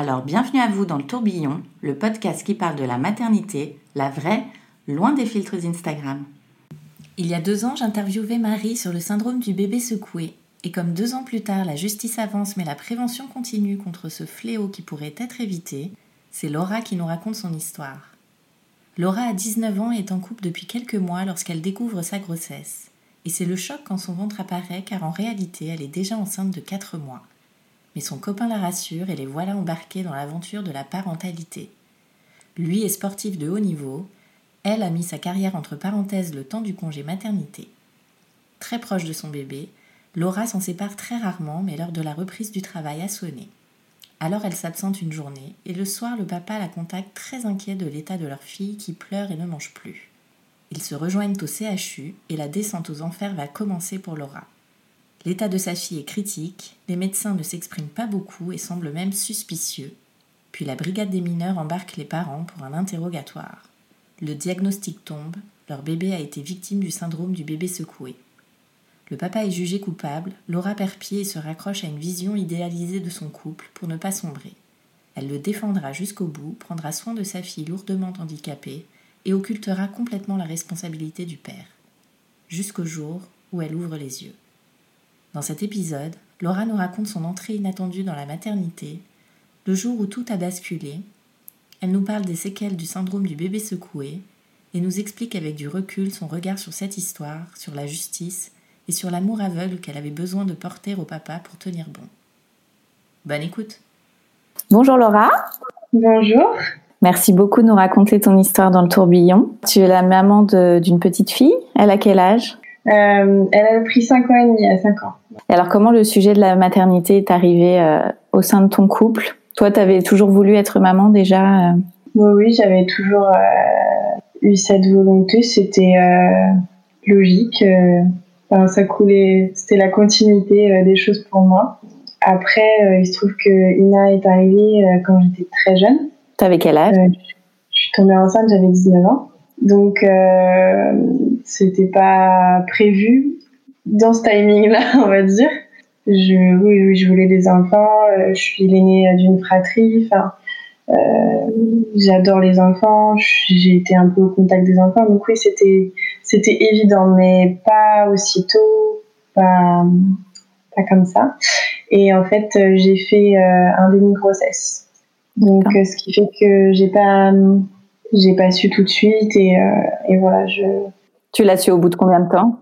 Alors bienvenue à vous dans le tourbillon, le podcast qui parle de la maternité, la vraie, loin des filtres Instagram. Il y a deux ans, j'interviewais Marie sur le syndrome du bébé secoué. Et comme deux ans plus tard, la justice avance mais la prévention continue contre ce fléau qui pourrait être évité, c'est Laura qui nous raconte son histoire. Laura a 19 ans et est en couple depuis quelques mois lorsqu'elle découvre sa grossesse. Et c'est le choc quand son ventre apparaît car en réalité elle est déjà enceinte de 4 mois. Mais son copain la rassure et les voilà embarqués dans l'aventure de la parentalité. Lui est sportif de haut niveau, elle a mis sa carrière entre parenthèses le temps du congé maternité. Très proche de son bébé, Laura s'en sépare très rarement mais l'heure de la reprise du travail a sonné. Alors elle s'absente une journée, et le soir le papa la contacte très inquiet de l'état de leur fille qui pleure et ne mange plus. Ils se rejoignent au CHU et la descente aux enfers va commencer pour Laura. L'état de sa fille est critique, les médecins ne s'expriment pas beaucoup et semblent même suspicieux. Puis la brigade des mineurs embarque les parents pour un interrogatoire. Le diagnostic tombe, leur bébé a été victime du syndrome du bébé secoué. Le papa est jugé coupable, Laura perd pied et se raccroche à une vision idéalisée de son couple pour ne pas sombrer. Elle le défendra jusqu'au bout, prendra soin de sa fille lourdement handicapée et occultera complètement la responsabilité du père. Jusqu'au jour où elle ouvre les yeux. Dans cet épisode, Laura nous raconte son entrée inattendue dans la maternité, le jour où tout a basculé. Elle nous parle des séquelles du syndrome du bébé secoué et nous explique avec du recul son regard sur cette histoire, sur la justice et sur l'amour aveugle qu'elle avait besoin de porter au papa pour tenir bon. Bonne écoute. Bonjour Laura. Bonjour. Merci beaucoup de nous raconter ton histoire dans le tourbillon. Tu es la maman d'une petite fille. Elle a quel âge? Euh, Elle a pris 5 ans et demi, à 5 ans. Et alors comment le sujet de la maternité est arrivé euh, au sein de ton couple? Toi, tu avais toujours voulu être maman déjà euh? Oui, oui j'avais toujours euh, eu cette volonté. C'était logique ça coulait, c'était la continuité des choses pour moi. Après, il se trouve que Ina est arrivée quand j'étais très jeune. T'avais quel âge? Je suis tombée enceinte, j'avais 19 ans. Donc, euh, c'était pas prévu dans ce timing-là, on va dire. Je, oui, oui, je voulais des enfants. Je suis l'aînée d'une fratrie. Enfin, euh, j'adore les enfants. J'ai été un peu au contact des enfants. Donc oui, c'était c'était évident, mais pas aussitôt, pas, pas comme ça. Et en fait, euh, j'ai fait euh, un demi-grossesse. Donc, euh, ce qui fait que j'ai pas, j'ai pas su tout de suite et, et voilà, je. Tu l'as su au bout de combien de temps?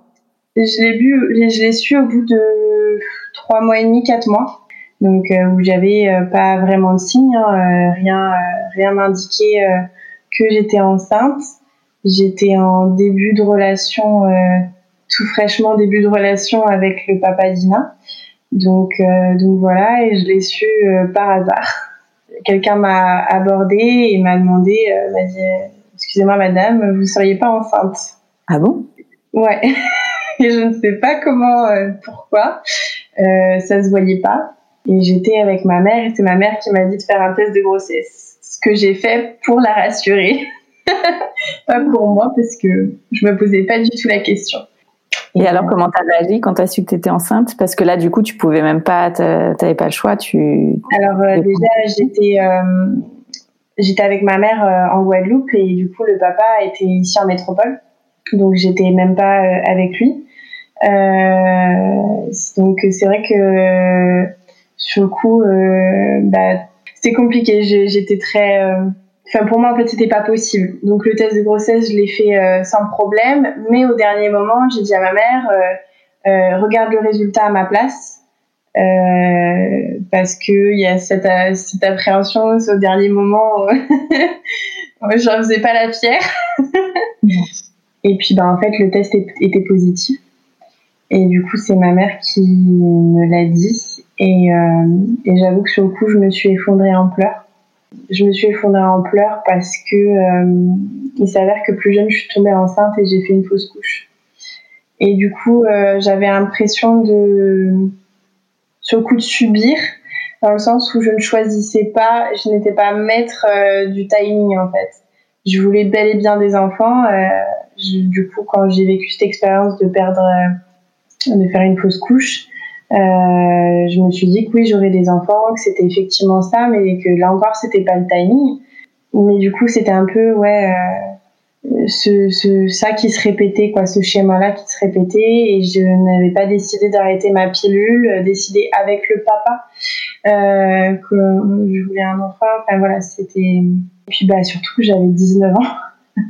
Je l'ai vu, je l'ai su au bout de trois mois et demi, quatre mois. Donc, où j'avais pas vraiment de signes, hein, rien, rien m'indiquait que j'étais enceinte. J'étais en début de relation, euh, tout fraîchement début de relation avec le papa d'Ina. Donc, euh, donc voilà, et je l'ai su euh, par hasard. Quelqu'un m'a abordé et m'a demandé, m'a dit, excusez-moi madame, vous ne seriez pas enceinte Ah bon? Ouais. et je ne sais pas comment, pourquoi. ça se voyait pas. Et j'étais avec ma mère et c'est ma mère qui m'a dit de faire un test de grossesse. Ce que j'ai fait pour la rassurer. pas pour moi parce que je me posais pas du tout la question. Et, alors, comment t'as réagi quand t'as su que t'étais enceinte? Parce que là, du coup, tu pouvais même pas, t'avais pas le choix. Tu. Alors euh, déjà, j'étais, euh, j'étais avec ma mère euh, en Guadeloupe et du coup, le papa était ici en métropole, donc j'étais même pas avec lui. Donc c'est vrai que sur le coup, bah, c'était compliqué. J'étais très Enfin, pour moi, en fait, c'était pas possible. Donc, le test de grossesse, je l'ai fait sans problème. Mais au dernier moment, j'ai dit à ma mère, regarde le résultat à ma place. parce que il y a cette, cette appréhension au dernier moment. je ne faisais pas la fière. Et puis, bah, en fait, le test était positif. Et du coup, c'est ma mère qui me l'a dit. Et, euh, et j'avoue que sur le coup, je me suis effondrée en pleurs. Je me suis effondrée en pleurs parce que euh, il s'avère que plus jeune, je suis tombée enceinte et j'ai fait une fausse couche. Et du coup, euh, j'avais l'impression de, sur le coup, de subir, dans le sens où je ne choisissais pas, je n'étais pas maître euh, du timing en fait. Je voulais bel et bien des enfants. Euh, du coup, quand j'ai vécu cette expérience de perdre de faire une fausse couche. Euh, je me suis dit que oui, j'aurais des enfants, que c'était effectivement ça, mais que là encore, c'était pas le timing. Mais du coup, c'était un peu, ouais, euh, ce, ce, ça qui se répétait, quoi, ce schéma-là qui se répétait, et je n'avais pas décidé d'arrêter ma pilule, euh, décidé avec le papa euh, que je voulais un enfant. Enfin voilà, c'était. Et puis bah surtout, j'avais 19 ans.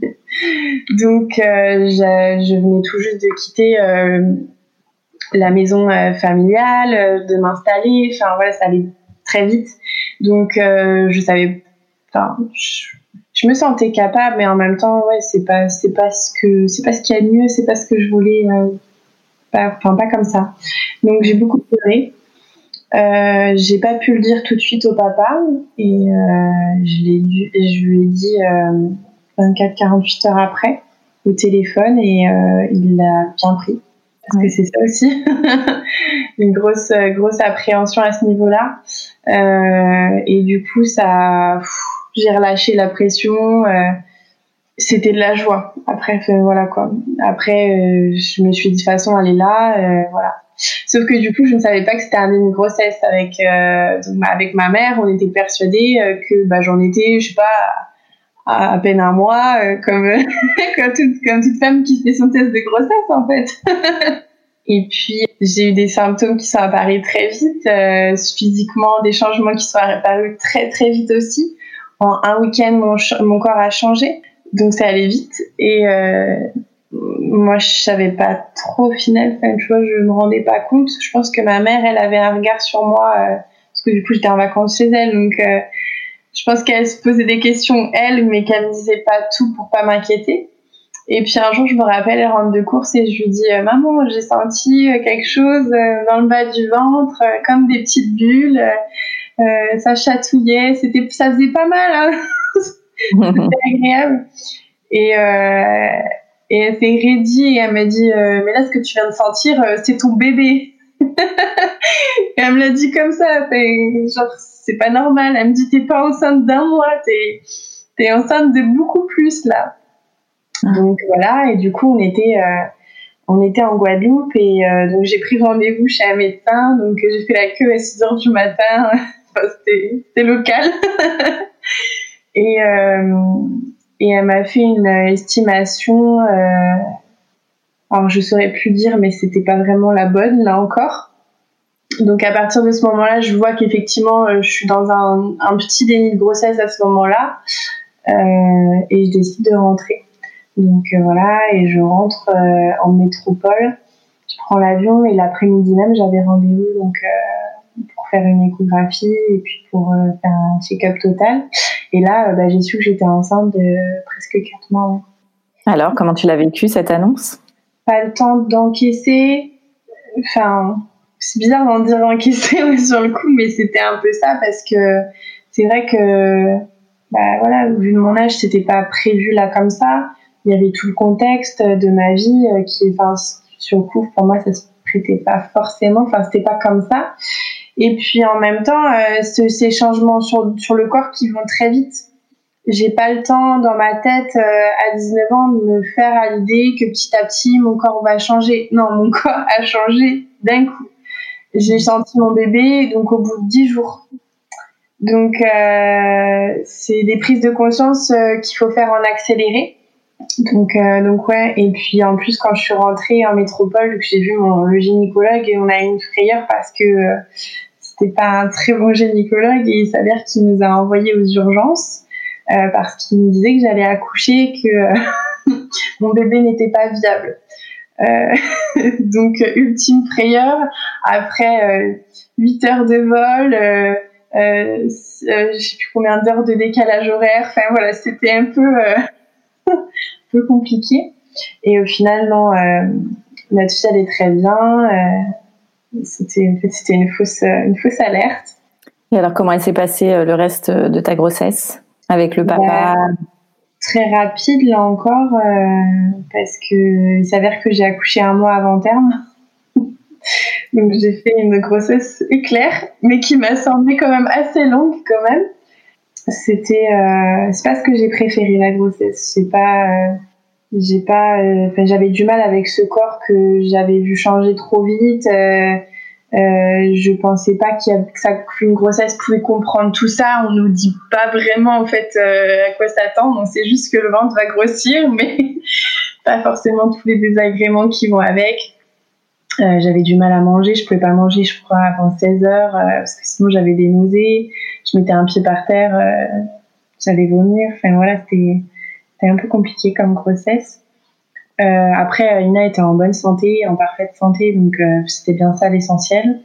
Donc, euh, je, je, venais tout juste de quitter euh, la maison euh, familiale, euh, de m'installer. Enfin voilà, ça allait très vite. Donc euh, je savais, enfin, je, me sentais capable, mais en même temps, ouais, c'est pas, c'est pas ce que, c'est pas ce qu'il y a de mieux, c'est pas ce que je voulais. pas, enfin pas comme ça. Donc j'ai beaucoup pleuré. Euh, j'ai pas pu le dire tout de suite au papa et euh, je, l'ai je lui ai dit euh, 24-48 heures après au téléphone et il l'a bien pris parce que c'est ça aussi. Une grosse grosse appréhension à ce niveau-là. Euh, et du coup ça j'ai relâché la pression euh, c'était de la joie. Après voilà quoi. Après euh, je me suis dit de toute façon elle est là euh, voilà. Sauf que du coup je ne savais pas que c'était un une grossesse avec euh, donc, avec ma mère. On était persuadés que bah, j'en étais je sais pas à, peine un mois, euh, comme, comme, toute, comme toute femme qui fait son test de grossesse en fait. Et puis j'ai eu des symptômes qui sont apparus très vite, euh, physiquement des changements qui sont apparus très très vite aussi. En un week-end, mon, mon corps a changé, donc ça allait vite. Et euh, moi, je savais pas trop au final. Enfin, tu vois, je me rendais pas compte. Je pense que ma mère, elle avait un regard sur moi euh, parce que du coup, j'étais en vacances chez elle, donc euh, pense qu'elle se posait des questions elle, mais qu'elle me disait pas tout pour pas m'inquiéter. Et puis un jour, je me rappelle, elle rentre de course et je lui dis euh, Maman, j'ai senti euh, quelque chose euh, dans le bas du ventre, comme des petites bulles. Ça chatouillait, c'était, ça faisait pas mal. Hein c'était agréable. Et, et elle s'est raidie et elle m'a dit Mais là, ce que tu viens de sentir, c'est ton bébé. et elle me l'a dit comme ça. Genre, c'est pas normal. Elle me dit T'es pas enceinte d'un mois, t'es, t'es enceinte de beaucoup plus là. Donc voilà, et du coup on était euh, on était en Guadeloupe et euh, donc j'ai pris rendez-vous chez un médecin, donc j'ai fait la queue à 6 heures du matin, enfin, c'était local. et euh, et elle m'a fait une estimation, euh, alors je saurais plus dire, mais c'était pas vraiment la bonne là encore. Donc à partir de ce moment-là, je vois qu'effectivement je suis dans un, un, petit déni de grossesse à ce moment-là euh, et je décide de rentrer. Donc euh, voilà, et je rentre euh, en métropole. Je prends l'avion et l'après-midi même, j'avais rendez-vous donc euh, pour faire une échographie et puis pour faire un check-up total. Et là, bah, j'ai su que j'étais enceinte de presque 4 mois. Alors, comment tu l'as vécu cette annonce? Pas le temps d'encaisser. Enfin, c'est bizarre d'en dire encaisser sur le coup, mais c'était un peu ça parce que c'est vrai que, bah voilà, vu de mon âge, c'était pas prévu là comme ça il y avait tout le contexte de ma vie euh, qui, enfin, sur le coup, pour moi, ça se prêtait pas forcément, enfin, c'était pas comme ça. Et puis en même temps, euh, ce, ces changements sur, sur le corps qui vont très vite. J'ai pas le temps dans ma tête euh, à 19 ans de me faire à l'idée que petit à petit mon corps va changer. Non, mon corps a changé d'un coup. J'ai senti mon bébé donc au bout de 10 jours. Donc euh, c'est des prises de conscience euh, qu'il faut faire en accéléré. Donc, euh, donc ouais, et puis en plus quand je suis rentrée en métropole, j'ai vu mon, le gynécologue et on a eu une frayeur parce que euh, c'était pas un très bon gynécologue et il s'avère qu'il nous a envoyés aux urgences parce qu'il me disait que j'allais accoucher, que mon bébé n'était pas viable. donc ultime frayeur après 8 heures de vol, euh, euh, je sais plus combien d'heures de décalage horaire. Enfin voilà, c'était un peu, un peu compliqué. Et au final, non, notre fille allait très bien. c'était en fait, c'était une fausse, une fausse alerte. Et alors, comment elle s'est passée euh, le reste de ta grossesse avec le papa? Bah, Très rapide, là encore, euh, parce que il s'avère que j'ai accouché un mois avant terme. Donc, j'ai fait une grossesse éclair, mais qui m'a semblé quand même assez longue, quand même. C'était, euh, c'est pas ce que j'ai préféré la grossesse. C'est pas, j'ai pas, enfin, j'avais du mal avec ce corps que j'avais vu changer trop vite. Euh, je pensais pas qu'une grossesse pouvait comprendre tout ça. On nous dit pas vraiment en fait euh, à quoi s'attendre. On sait juste que le ventre va grossir, mais pas forcément tous les désagréments qui vont avec. Euh, j'avais du mal à manger, je pouvais pas manger, je crois, avant 16 heures euh, parce que sinon j'avais des nausées. Je mettais un pied par terre, euh, j'allais vomir. Enfin voilà, c'était un peu compliqué comme grossesse. Euh, après, Ina était en bonne santé, en parfaite santé, donc euh, c'était bien ça l'essentiel.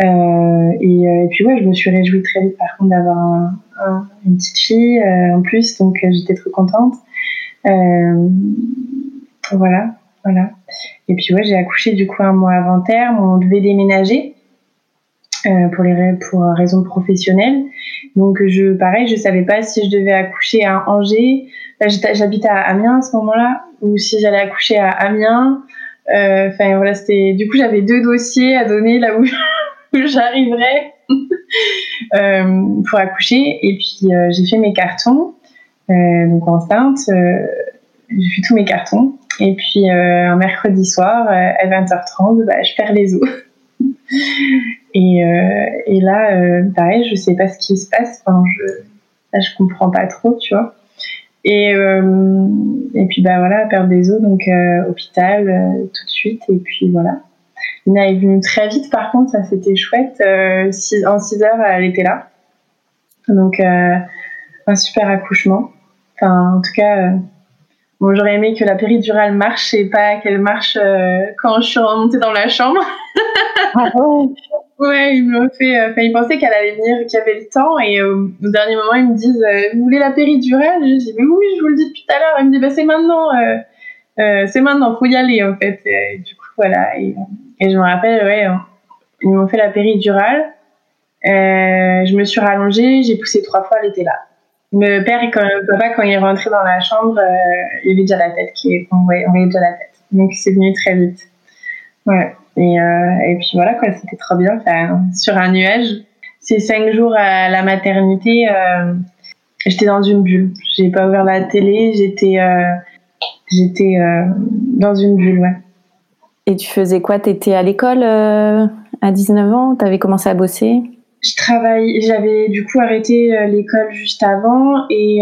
Euh, et, et, puis ouais, je me suis réjouie très vite par contre d'avoir un, un, une petite fille en plus, donc j'étais trop contente. voilà, voilà. Et puis ouais, j'ai accouché du coup un mois avant terme. On devait déménager pour les pour raisons professionnelles. Donc je pareil, je savais pas si je devais accoucher à Angers. J'habitais à Amiens à ce moment-là ou si j'allais accoucher à Amiens. Euh, enfin voilà, c'était du coup j'avais deux dossiers à donner là où, j'arriverais euh, pour accoucher. Et puis euh, j'ai fait mes cartons, donc enceinte. j'ai fait tous mes cartons. Et puis un mercredi soir à 20h30, bah, je perds les os. et, et là, pareil, je sais pas ce qui se passe. Je, là, je comprends pas trop, tu vois. Et, euh, et puis bah voilà, perdre des os, donc euh, hôpital euh, tout de suite. Et puis voilà. Ina est venue très vite, par contre, ça c'était chouette. en 6 heures, elle était là. Donc un super accouchement. Enfin, en tout cas, bon, j'aurais aimé que la péridurale marche et pas qu'elle marche quand je suis remontée dans la chambre. Ah Ouais, ils m'ont fait. Enfin, ils pensaient qu'elle allait venir, qu'il y avait le temps, et au dernier moment, ils me disent euh, Vous voulez la péridurale? Je dis Mais oui, je vous le dis depuis tout à l'heure. Ils me disent bah, C'est maintenant, euh, euh, c'est maintenant, faut y aller, en fait. Et, du coup, voilà. Et, et, je me rappelle, ouais, ils m'ont fait la péridurale. je me suis rallongée, j'ai poussé trois fois, elle était là. Le père, quand, le papa, quand il est rentré dans la chambre, il avait déjà la tête, qui, on voyait déjà la tête. Donc, c'est venu très vite. Ouais. Et, euh, et puis voilà, quoi, c'était trop bien. Enfin, sur un nuage. Ces cinq jours à la maternité, euh, j'étais dans une bulle. J'ai pas ouvert la télé, j'étais euh, j'étais euh, dans une bulle, ouais. Et tu faisais quoi? T'étais à l'école euh, à 19 ans? T'avais commencé à bosser? Je travaille. J'avais du coup arrêté euh, l'école juste avant et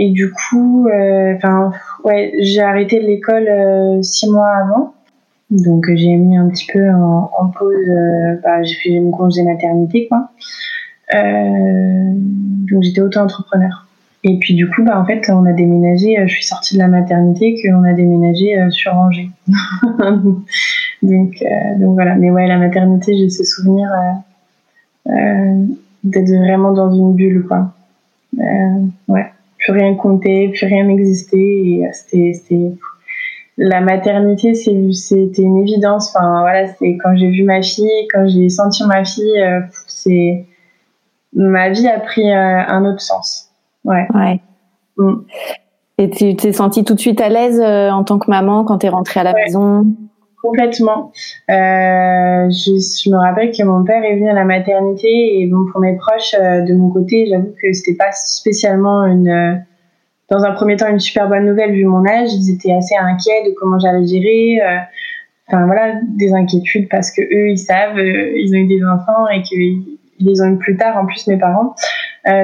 et du coup, enfin ouais, j'ai arrêté l'école euh, six mois avant. Donc euh, j'ai mis un petit peu en, pause, euh, bah, j'ai fait une congé maternité quoi. Euh, donc j'étais auto-entrepreneur. Et puis du coup, bah, en fait, on a déménagé, je suis sortie de la maternité, qu'on a déménagé sur Angers. donc, donc voilà, mais ouais, la maternité, j'ai ce souvenir d'être vraiment dans une bulle quoi. ouais plus rien comptait, plus rien n'existait. Et euh, c'était, la maternité, c'était une évidence. Enfin, voilà, c'est quand j'ai vu ma fille, quand j'ai senti ma fille, euh, c'est ma vie a pris euh, un autre sens. Ouais. Ouais. Mm. Et tu t'es sentie tout de suite à l'aise en tant que maman quand tu es rentrée à la maison? Complètement. Euh, je, me rappelle que mon père est venu à la maternité et bon pour mes proches euh, de mon côté, j'avoue que c'était pas spécialement une, euh, dans un premier temps une super bonne nouvelle vu mon âge. Ils étaient assez inquiets de comment j'allais gérer. Euh, enfin voilà, des inquiétudes parce que eux ils savent, ils ont eu des enfants et qu'ils les ont eu plus tard en plus mes parents.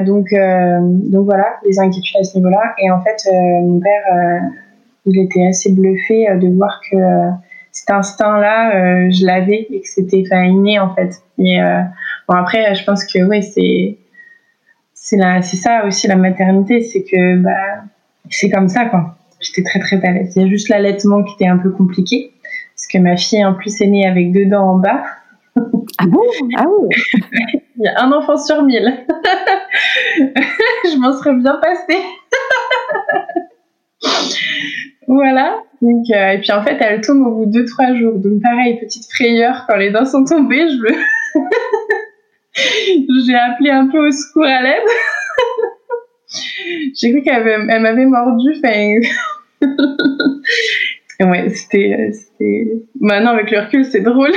donc donc voilà, des inquiétudes à ce niveau-là. Et en fait mon père il était assez bluffé de voir que cet instinct-là, euh, je l'avais et que c'était inné en fait. Et euh, bon après, je pense que oui, c'est c'est là, c'est ça aussi la maternité, c'est que bah c'est comme ça quoi. J'étais très très à l'aise. Il y a juste l'allaitement qui était un peu compliqué parce que ma fille en plus est née avec deux dents en bas. Ah bon? Ah oui. Il y a un enfant sur mille. Je m'en serais bien passée. voilà. Donc, euh, et puis en fait, elle tombe au bout de 2-3 jours. Donc pareil, petite frayeur quand les dents sont tombées, je me... J'ai appelé un peu au secours à l'aide. J'ai cru qu'elle m'avait mordu. Enfin... ouais, c'était, Maintenant, avec le recul, c'est drôle.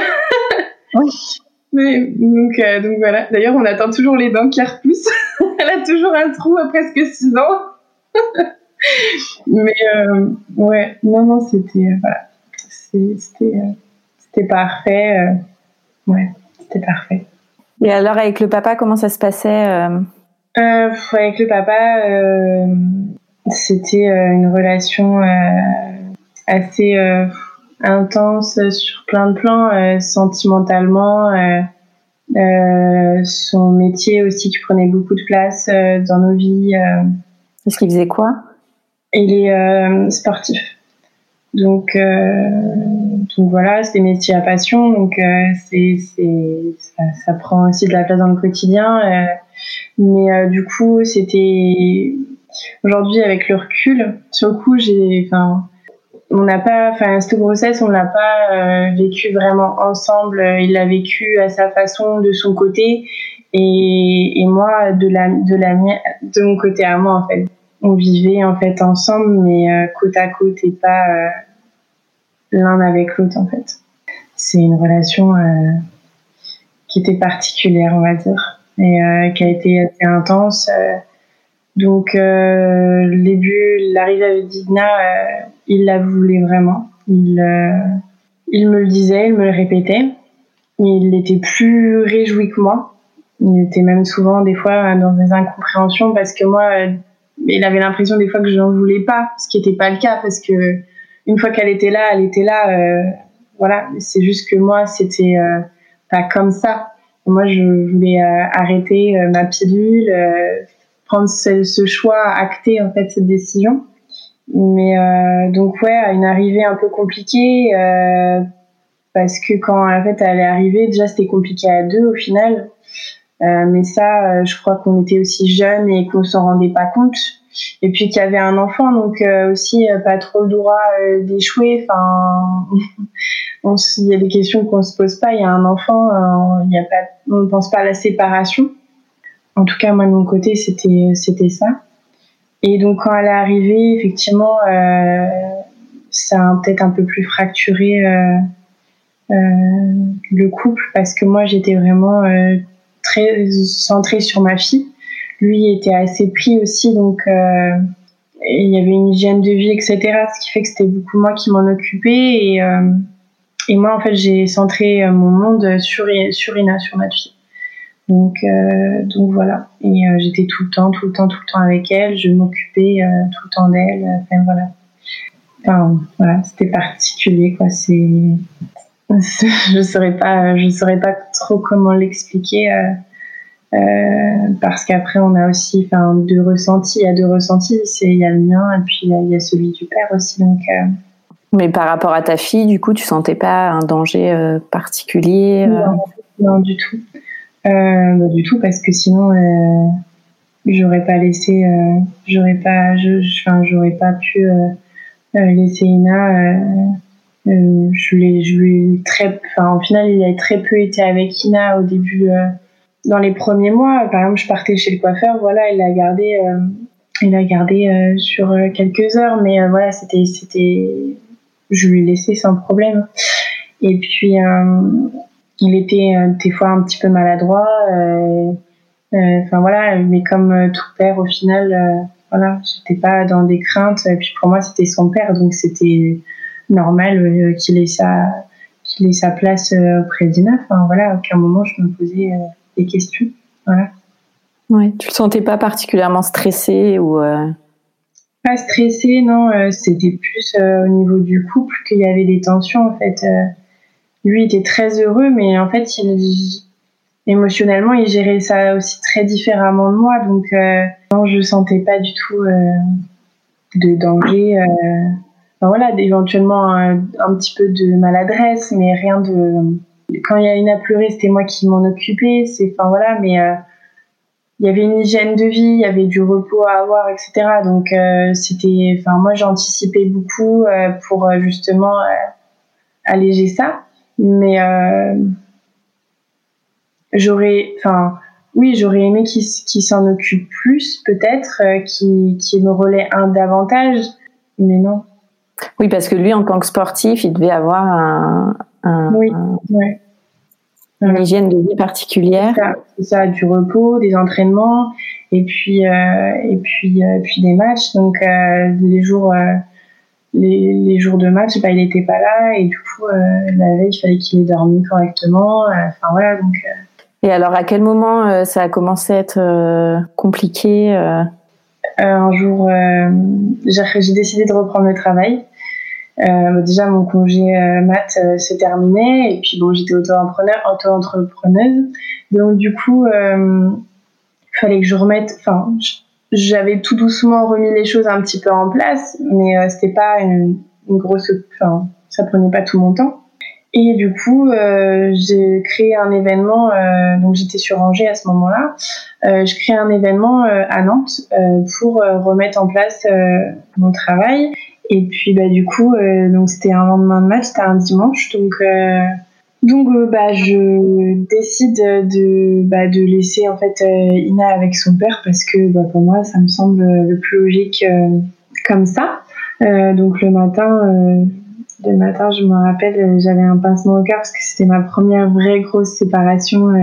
Mais, donc, euh, donc voilà. D'ailleurs, on attend toujours les dents qui repoussent. Elle a toujours un trou à presque 6 ans. Mais euh, ouais, non, non, c'était euh, voilà, c'était c'était parfait. ouais, c'était parfait. Et alors avec le papa, comment ça se passait Avec le papa, c'était une relation assez intense sur plein de plans, sentimentalement. son métier aussi qui prenait beaucoup de place dans nos vies. Est-ce qu'il faisait quoi? Il est euh, sportif. Donc, euh, donc voilà, c'est des métiers à passion, donc euh, c'est, ça, prend aussi de la place dans le quotidien. mais du coup, c'était aujourd'hui avec le recul, sur le coup, j'ai, enfin, on n'a pas, enfin, cette grossesse, on l'a pas vécu vraiment ensemble. Il l'a vécu à sa façon, de son côté, et, et moi de la, de la de mon côté à moi en fait on vivait en fait ensemble, mais euh, côte à côte et pas euh, l'un avec l'autre en fait. C'est une relation euh, qui était particulière, on va dire, et qui a été assez intense. donc, le début, l'arrivée avec Dina, il la voulait vraiment. Il, il me le disait, il me le répétait. Il était plus réjoui que moi. Il était même souvent des fois dans des incompréhensions parce que moi, il avait l'impression des fois que je n'en voulais pas, ce qui n'était pas le cas parce que une fois qu'elle était là, elle était là. Euh, voilà, c'est juste que moi, c'était euh, pas comme ça. Moi, je voulais euh, arrêter ma pilule, prendre ce, choix, acter en fait cette décision. Mais donc ouais, une arrivée un peu compliquée parce que quand en fait elle est arrivée, déjà c'était compliqué à deux au final. Mais ça, je crois qu'on était aussi jeunes et qu'on s'en rendait pas compte. Et puis qu'il y avait un enfant donc euh, aussi euh, pas trop le droit euh, d'échouer. Enfin il y a des questions qu'on se pose pas. Il y a un enfant il y a pas on pense pas à la séparation. En tout cas moi de mon côté c'était c'était ça. Et donc quand elle est arrivée effectivement ça a peut-être un peu plus fracturé le couple parce que moi j'étais vraiment très centrée sur ma fille lui était assez pris aussi, donc euh, il y avait une hygiène de vie, etc. Ce qui fait que c'était beaucoup moi qui m'en occupais et, euh, moi en fait j'ai centré euh, mon monde sur sur Ina, sur ma fille. Donc donc voilà et j'étais tout le temps, tout le temps, tout le temps avec elle. Je m'occupais tout le temps d'elle. Enfin voilà. Enfin voilà, c'était particulier quoi. C'est je saurais pas, je saurais pas trop comment l'expliquer. Euh, parce qu'après on a aussi enfin deux ressentis. Il y a deux ressentis c'est il y a le mien et puis il y, a celui du père aussi donc euh. mais par rapport à ta fille du coup tu sentais pas un danger euh, particulier non, du tout. Bah, du tout parce que sinon j'aurais pas laissé j'aurais pas je enfin j'aurais pas pu laisser Ina je l'ai je lui très enfin au final il a très peu été avec Ina au début dans les premiers mois, par exemple, je partais chez le coiffeur, voilà, il a gardé, euh, il a gardé euh, sur euh, quelques heures, mais voilà, c'était, c'était, je lui laissais sans problème. Et puis, il était des fois un petit peu maladroit, enfin voilà, mais comme tout père, au final, voilà, j'étais pas dans des craintes. Et puis pour moi, c'était son père, donc c'était normal qu'il ait sa, qu'il ait sa place auprès d'Ina. Enfin voilà, à aucun moment je me posais des questions. Voilà. Ouais, tu le sentais pas particulièrement stressé ou euh... Pas stressé, non. Euh, c'était plus euh, au niveau du couple qu'il y avait des tensions en fait. Lui était très heureux, mais en fait il émotionnellement, il gérait ça aussi très différemment de moi. Donc, non, je sentais pas du tout de danger. Enfin, voilà, éventuellement un, un, petit peu de maladresse, mais rien de. Quand il y a une à pleurer, c'était moi qui m'en occupais. Enfin voilà, mais euh, il y avait une hygiène de vie, il y avait du repos à avoir, etc. Donc euh, c'était, enfin moi j'anticipais beaucoup euh, pour justement alléger ça, mais j'aurais, enfin, oui, j'aurais aimé qu'il s'en occupe plus, peut-être, qu'il me relaie un davantage, mais non. Oui, parce que lui, en tant que sportif, il devait avoir un, oui, une hygiène de vie particulière. C'est ça, ça, du repos, des entraînements, et puis, euh, et puis, euh, puis des matchs. Donc, euh, les jours. Les, les, jours de match, bah, il n'était pas là et du coup, la veille, il fallait qu'il ait dormi correctement. Enfin voilà, donc et alors, à quel moment ça a commencé à être compliqué Un jour, j'ai décidé de reprendre le travail. Déjà, mon congé mat s'est terminé et puis bon, j'étais auto-entrepreneuse. Donc, du coup, il fallait que je remette. Enfin, j'avais tout doucement remis les choses un petit peu en place, mais c'était pas une, grosse. Enfin, ça prenait pas tout mon temps. Et du coup, euh, j'ai créé un événement, euh, donc j'étais sur Angers à ce moment-là. Euh, je crée un événement euh, à Nantes euh, pour euh, remettre en place mon travail. Et puis bah du coup, donc c'était un lendemain de match, c'était un dimanche, donc donc bah je décide de bah, de laisser en fait Ina avec son père parce que bah, pour moi ça me semble le plus logique comme ça. donc le matin le matin, je me rappelle, euh, j'avais un pincement au cœur parce que c'était ma première vraie grosse séparation euh,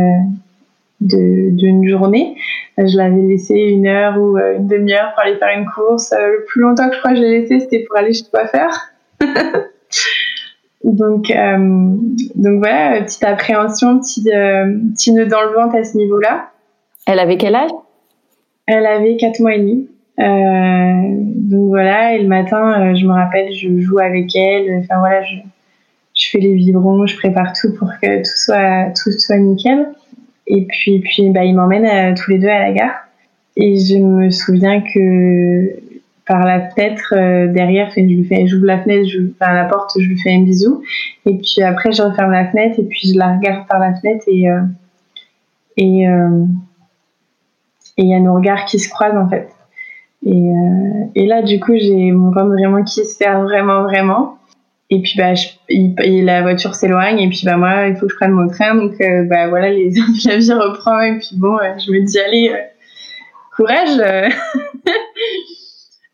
d'une journée. Je l'avais laissé une heure ou euh, une demi-heure pour aller faire une course. Le plus longtemps que je crois que j'ai laissé, c'était pour aller chez le coiffeur. donc, donc voilà, petite appréhension, petit, petit nœud dans le ventre à ce niveau-là. Elle avait quel âge? Elle avait 4 mois et demi. Euh, donc voilà, et le matin, euh, je me rappelle, je joue avec elle. Enfin voilà, je, je fais les vibrons, je prépare tout pour que tout soit, tout soit nickel. Et puis, puis bah, il m'emmène euh, tous les deux à la gare. Et je me souviens que par la fenêtre derrière, je lui j'ouvre la fenêtre, je, enfin, la porte, je lui fais un bisou. Et puis après, je referme la fenêtre et puis je la regarde par la fenêtre et et et il y a nos regards qui se croisent en fait. Et, euh, et là, du coup, j'ai mon ventre vraiment qui se perd vraiment, vraiment. Et puis, bah, il, la voiture s'éloigne. Et puis, bah, moi, il faut que je prenne mon train. Donc, euh, bah, voilà, la vie reprend. Et puis, bon, euh, je me dis, allez, euh, courage.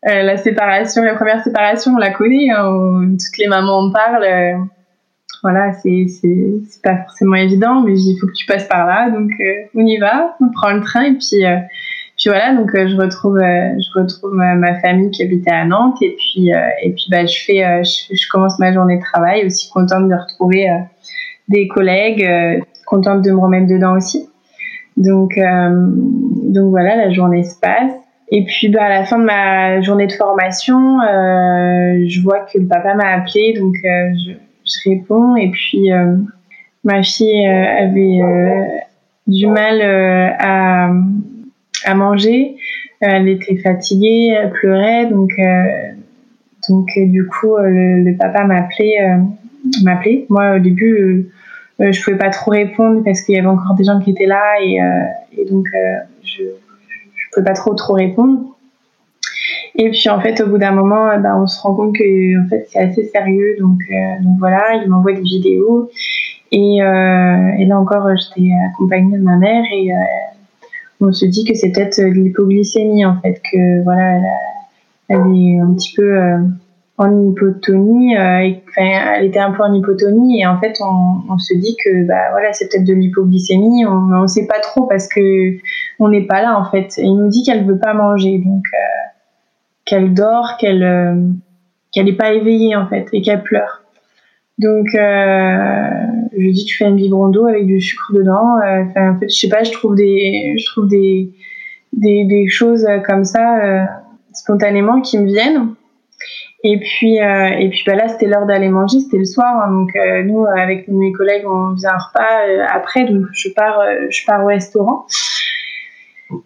la séparation, la première séparation, on la connaît. Hein, toutes les mamans en parlent. voilà, c'est, c'est pas forcément évident, mais il faut que tu passes par là. Donc, on y va, on prend le train. Et puis, puis voilà, donc euh, je retrouve, euh, je retrouve ma, famille qui habitait à Nantes et puis, euh, et puis bah, je fais, je, je, commence ma journée de travail aussi contente de retrouver des collègues, contente de me remettre dedans aussi. Donc, donc voilà, la journée se passe. Et puis bah, à la fin de ma journée de formation, je vois que le papa m'a appelé, donc je, je, réponds. Et puis ma fille avait du mal à à manger. Euh, elle était fatiguée, pleurait, donc euh, donc euh, du coup le, papa m'appelait m'appelait. Moi au début je pouvais pas trop répondre parce qu'il y avait encore des gens qui étaient là et, et donc je je pouvais pas trop trop répondre. Et puis en fait, au bout d'un moment, ben, on se rend compte que en fait c'est assez sérieux. Donc, donc voilà, il m'envoie des vidéos. Et, euh, et là encore, j'étais accompagnée de ma mère et on se dit que c'est peut-être de l'hypoglycémie en fait, que voilà, elle, est un petit peu euh, en hypotonie, euh, elle était un peu en hypotonie et en fait on, se dit que bah voilà c'est peut-être de l'hypoglycémie, on ne sait pas trop parce que on n'est pas là en fait. Et il nous dit qu'elle veut pas manger, donc euh, qu'elle dort, qu'elle qu'elle n'est pas éveillée en fait et qu'elle pleure. Donc, euh, je dis, tu fais un biberon d'eau avec du sucre dedans. Euh, en fait, je sais pas, je trouve des, je trouve des, des, des choses comme ça euh, spontanément qui me viennent. Et puis, euh, et puis bah là, c'était l'heure d'aller manger, c'était le soir. Hein, donc, euh, nous, avec mes collègues, on faisait un repas après. Donc, je pars, je pars au restaurant.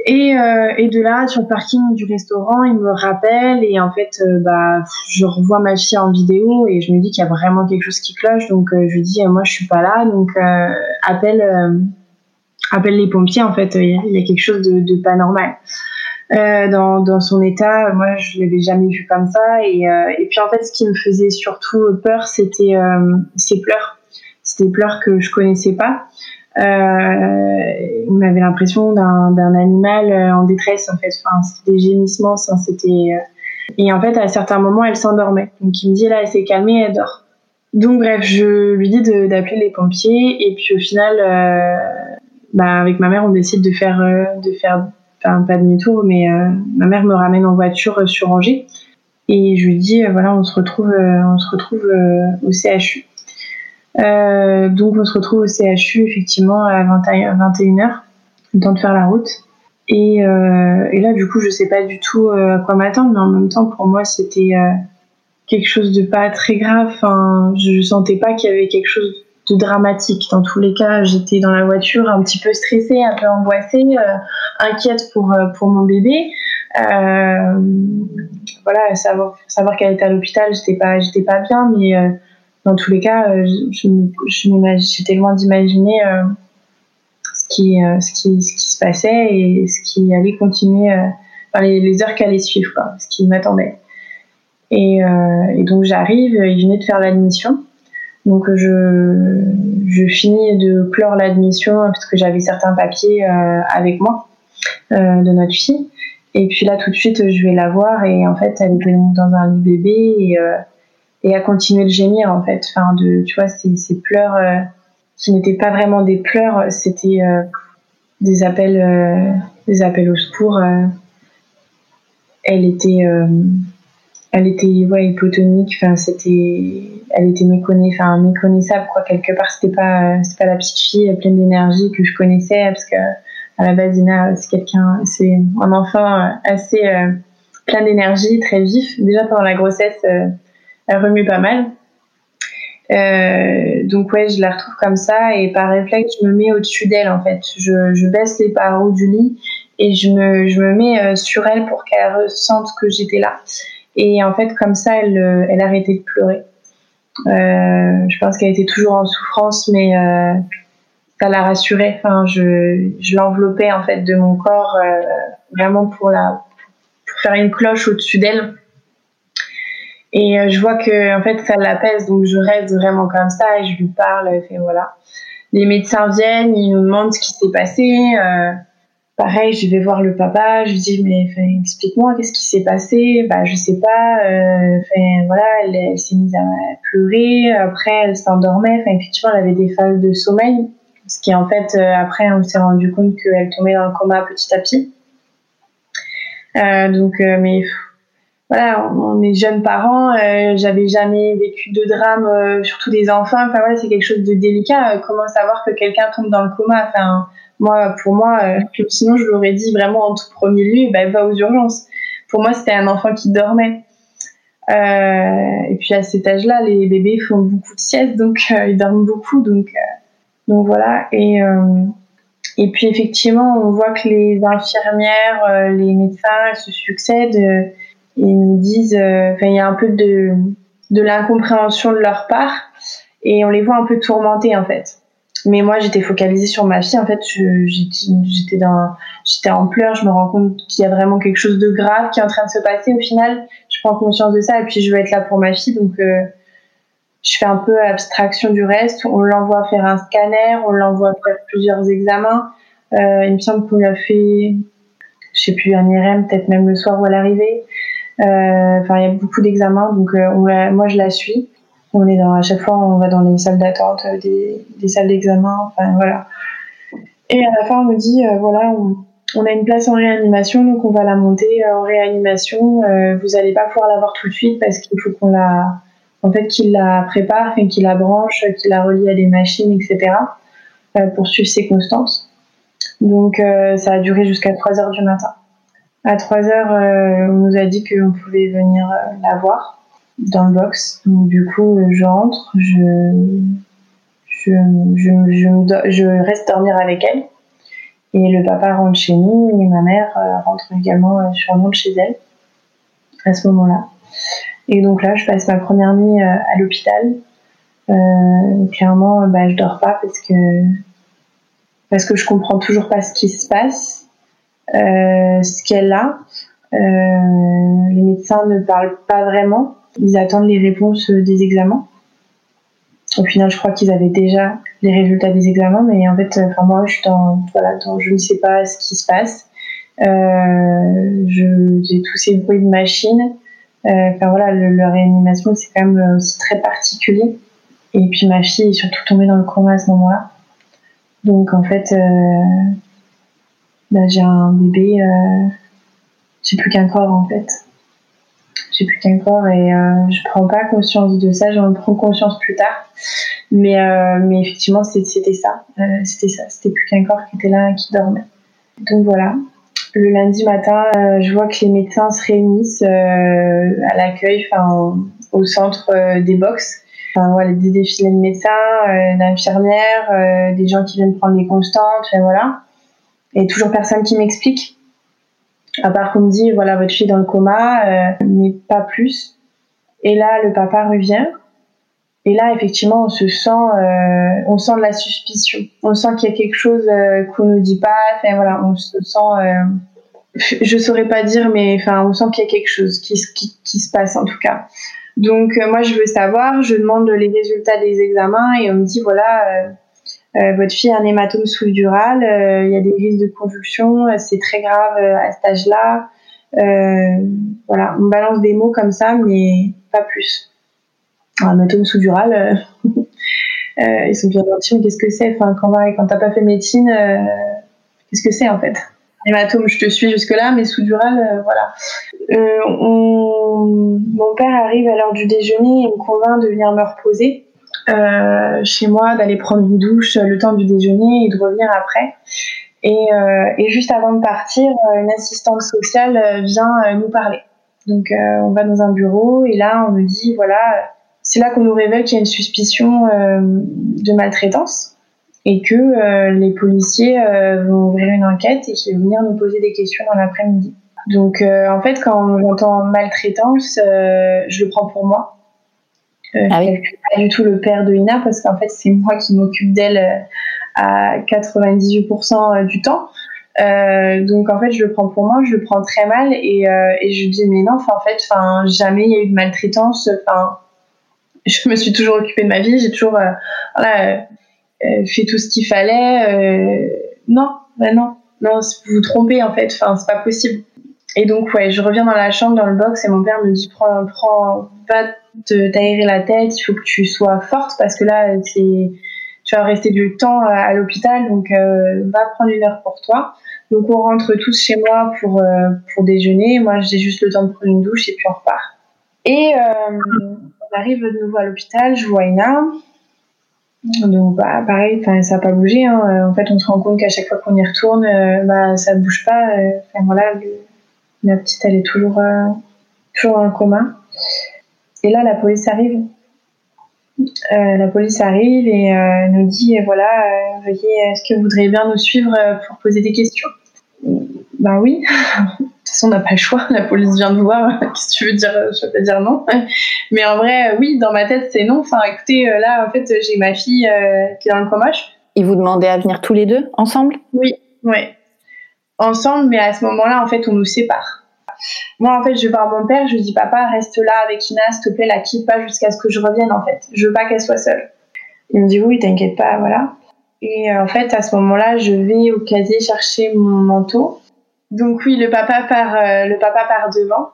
Et, euh, et de là, sur le parking du restaurant, il me rappelle. Et en fait, euh, bah, je revois ma fille en vidéo et je me dis qu'il y a vraiment quelque chose qui cloche. Donc, euh, je lui dis, moi, je suis pas là. Donc, appelle, appelle les pompiers. En fait, il y, a- quelque chose de, pas normal. Dans, dans son état, moi je l'avais jamais vu comme ça et, et puis en fait ce qui me faisait surtout peur c'était ses pleurs, c'était pleurs que je connaissais pas. Euh, on avait l'impression d'un animal euh, en détresse en fait, enfin c'était des gémissements, c'était euh, et en fait à certains moments elle s'endormait. Donc il me dit là elle s'est calmée, elle dort. Donc bref je lui dis d'appeler les pompiers et puis au final euh, bah, avec ma mère on décide de faire euh, de faire enfin pas demi-tour, mais ma mère me ramène en voiture sur Angers et je lui dis voilà on se retrouve on se retrouve au CHU. Euh, donc on se retrouve au CHU effectivement à 21h, le temps de faire la route. Et, euh, et là du coup je sais pas du tout euh, à quoi m'attendre, mais en même temps pour moi c'était quelque chose de pas très grave. Enfin, je sentais pas qu'il y avait quelque chose de dramatique. Dans tous les cas, j'étais dans la voiture un petit peu stressée, un peu angoissée, inquiète pour, pour mon bébé. Voilà, savoir, savoir qu'elle était à l'hôpital, j'étais pas, pas bien, mais dans tous les cas, euh, j'étais loin d'imaginer euh, ce, qui, euh, ce, qui, ce qui se passait et ce qui allait continuer, enfin, les, les heures qui allaient suivre, quoi, ce qui m'attendait. Et, et donc j'arrive, il venait de faire l'admission. Donc je, je finis de clore l'admission parce que j'avais certains papiers avec moi de notre fille. Et puis là tout de suite je vais la voir et en fait elle donc dans un lit bébé et a continué de gémir en fait. Enfin de tu vois ces, ces pleurs euh, qui n'étaient pas vraiment des pleurs, c'était euh, des appels euh, des appels au secours. euh. Elle était elle était ouais, hypotonique enfin c'était elle était méconnaissable quoi quelque part c'était pas c'est pas la petite fille pleine d'énergie que je connaissais parce que à la base Ina c'est quelqu'un c'est un enfant assez plein d'énergie très vif déjà pendant la grossesse elle remue pas mal euh, donc ouais je la retrouve comme ça et par réflexe je me mets au-dessus d'elle en fait je, je baisse les barreaux du lit et je me, je me mets euh, sur elle pour qu'elle ressente que j'étais là et en fait, comme ça, elle, euh, elle a arrêté de pleurer. Euh, je pense qu'elle était toujours en souffrance, mais euh, ça la rassurait. Enfin, je, je l'enveloppais en fait de mon corps, euh, vraiment pour la, pour faire une cloche au-dessus d'elle. Et euh, je vois que en fait, ça l'apaise, donc je reste vraiment comme ça et je lui parle. Elle fait voilà. Les médecins viennent, ils nous demandent ce qui s'est passé. Euh, pareil, je vais voir le papa, je lui dis mais explique-moi qu'est-ce qui s'est passé? Bah je sais pas. Euh, voilà, elle, s'est mise à pleurer. Après, elle s'endormait. Enfin effectivement, elle avait des phases de sommeil, ce qui en fait euh, après on s'est rendu compte qu'elle tombait dans le coma petit à petit. Euh, donc euh, mais voilà, on est jeunes parents. Euh, J'avais jamais vécu de drame, euh, surtout des enfants. Enfin voilà, c'est quelque chose de délicat. Euh, comment savoir que quelqu'un tombe dans le coma? Enfin moi, pour moi, euh, sinon je l'aurais dit vraiment en tout premier lieu, bah, va aux urgences. Pour moi, c'était un enfant qui dormait. Et puis à cet âge-là, les bébés font beaucoup de siestes, donc ils dorment beaucoup, donc donc voilà. Et et puis effectivement, on voit que les infirmières, les médecins se succèdent. Ils nous disent, euh, enfin, il y a un peu de de l'incompréhension de leur part, et on les voit un peu tourmentés en fait. Mais moi, j'étais focalisée sur ma fille. En fait, j'étais dans, j'étais en pleurs. Je me rends compte qu'il y a vraiment quelque chose de grave qui est en train de se passer. Au final, je prends conscience de ça et puis je veux être là pour ma fille. Donc, euh, je fais un peu abstraction du reste. On l'envoie faire un scanner, on l'envoie faire plusieurs examens. Euh, il me semble qu'on lui a fait, je sais plus, un IRM, peut-être même le soir où elle est arrivée. Euh, Enfin, il y a beaucoup d'examens. Donc, euh, on moi, je la suis. On est dans, à chaque fois, on va dans les salles d'attente, euh, des, salles d'examen, enfin voilà. Et à la fin, on me dit, euh, voilà, on, a une place en réanimation, donc on va la monter euh, en réanimation. Euh, vous allez pas pouvoir la voir tout de suite parce qu'il faut qu'on la, en fait, qu'il la prépare, qu'il la branche, qu'il la relie à des machines, etc. euh, pour suivre ses constances. Donc euh, ça a duré jusqu'à 3 heures du matin. À 3 heures, euh, on nous a dit qu'on pouvait venir euh, la voir. dans le box. Donc, du coup, j'entre, je, je, je, je, je, reste dormir avec elle. Et le papa rentre chez nous et ma mère rentre également sur de chez elle à ce moment-là. Et donc là, je passe ma première nuit à l'hôpital. Euh, clairement, bah, je dors pas parce que parce que je comprends toujours pas ce qui se passe, euh, ce qu'elle a. Euh, les médecins ne parlent pas vraiment. Ils attendent les réponses des examens. Au final, je crois qu'ils avaient déjà les résultats des examens, mais en fait, enfin moi, je suis dans voilà, dans, je ne sais pas ce qui se passe. Euh, j'ai tous ces bruits de machine. Euh, enfin voilà, le, la réanimation, c'est quand même aussi très particulier. Et puis ma fille est surtout tombée dans le coma à ce moment-là. Donc en fait, euh, bah, j'ai un bébé, euh, j'ai plus qu'un corps en fait. J'ai plus qu'un corps et euh, je prends pas conscience de ça, j'en prends conscience plus tard. Mais, mais effectivement, c'était ça. c'était ça, c'était plus qu'un corps qui était là qui dormait. Donc voilà. Le lundi matin, je vois que les médecins se réunissent à l'accueil, enfin au centre des box Enfin, voilà, des défilés de médecins, euh, d'infirmières, euh, des gens qui viennent prendre les constantes, et voilà. Et toujours personne qui m'explique. À part qu'on me dit, voilà, votre fille est dans le coma, euh, mais pas plus. Et là, le papa revient. Et là, effectivement, on se sent, on sent de la suspicion. On sent qu'il y a quelque chose qu'on nous dit pas. Enfin voilà, on se sent, je saurais pas dire, mais enfin, on sent qu'il y a quelque chose qui, qui, qui se passe en tout cas. Donc euh, moi je veux savoir, je demande les résultats des examens et on me dit voilà euh, euh, votre fille a un hématome sous-dural, il y a des risques de convulsion, c'est très grave à cet âge-là. voilà, on balance des mots comme ça, mais pas plus. Un hématome sous-dural, ils sont bien gentils, mais qu'est-ce que c'est? Enfin, quand, t'as pas fait médecine, qu'est-ce que c'est en fait? Hématome, je te suis jusque-là, mais sous-dural, voilà. Euh, mon père arrive à l'heure du déjeuner et me convainc de venir me reposer euh, chez moi, d'aller prendre une douche le temps du déjeuner et de revenir après. Et, euh, juste avant de partir, une assistante sociale vient nous parler. Donc on va dans un bureau et là on me dit voilà, c'est là qu'on nous révèle qu'il y a une suspicion de maltraitance et que les policiers vont ouvrir une enquête et qu'ils vont venir nous poser des questions dans l'après-midi. Donc euh, en fait, quand j'entends maltraitance, euh, je le prends pour moi. Euh, ah oui. pas du tout le père de Ina parce qu'en fait, c'est moi qui m'occupe d'elle euh, à 98% du temps. Euh, donc en fait, je le prends pour moi, je le prends très mal et, euh, et je dis mais non, en fait, enfin jamais il y a eu de maltraitance. Enfin, je me suis toujours occupée de ma vie, j'ai toujours voilà, fait tout ce qu'il fallait. non, ben non, non, vous vous trompez en fait. Enfin, c'est pas possible. Et donc, ouais, je reviens dans la chambre, dans le box, et mon père me dit prends, prends, va t'aérer la tête, il faut que tu sois forte parce que là, c'est, tu vas rester du temps à, l'hôpital, donc euh, va prendre une heure pour toi. Donc, on rentre tous chez moi pour, euh, pour déjeuner. Moi, j'ai juste le temps de prendre une douche et puis on repart. Et euh, on arrive de nouveau à l'hôpital, je vois Ina. Donc, bah, pareil, ça n'a pas bougé. Hein. En fait, on se rend compte qu'à chaque fois qu'on y retourne, bah, ça ne bouge pas. Enfin, voilà, la petite, elle est toujours, euh, toujours en coma. Et là, la police arrive. Euh, la police arrive et euh, nous dit voilà, veuillez, est-ce que vous voudriez bien nous suivre pour poser des questions? Ben oui. de toute façon, on n'a pas le choix. La police vient de voir. Qu'est-ce que tu veux dire? Je peux dire non. Mais en vrai, oui, dans ma tête, c'est non. Enfin, écoutez, là, en fait, j'ai ma fille qui est dans le coma. Ils vous demandaient à venir tous les deux ensemble? Oui, oui ensemble, mais à ce moment-là, en fait, on nous sépare. Moi, en fait, je vais voir mon père, je lui dis papa, reste là avec Ina, s'il te plaît, la quitte pas jusqu'à ce que je revienne, en fait. Je veux pas qu'elle soit seule. Il me dit oui, t'inquiète pas, voilà. Et euh, en fait, à ce moment-là, je vais au casier chercher mon manteau. Donc oui, le papa part, euh, le papa part devant.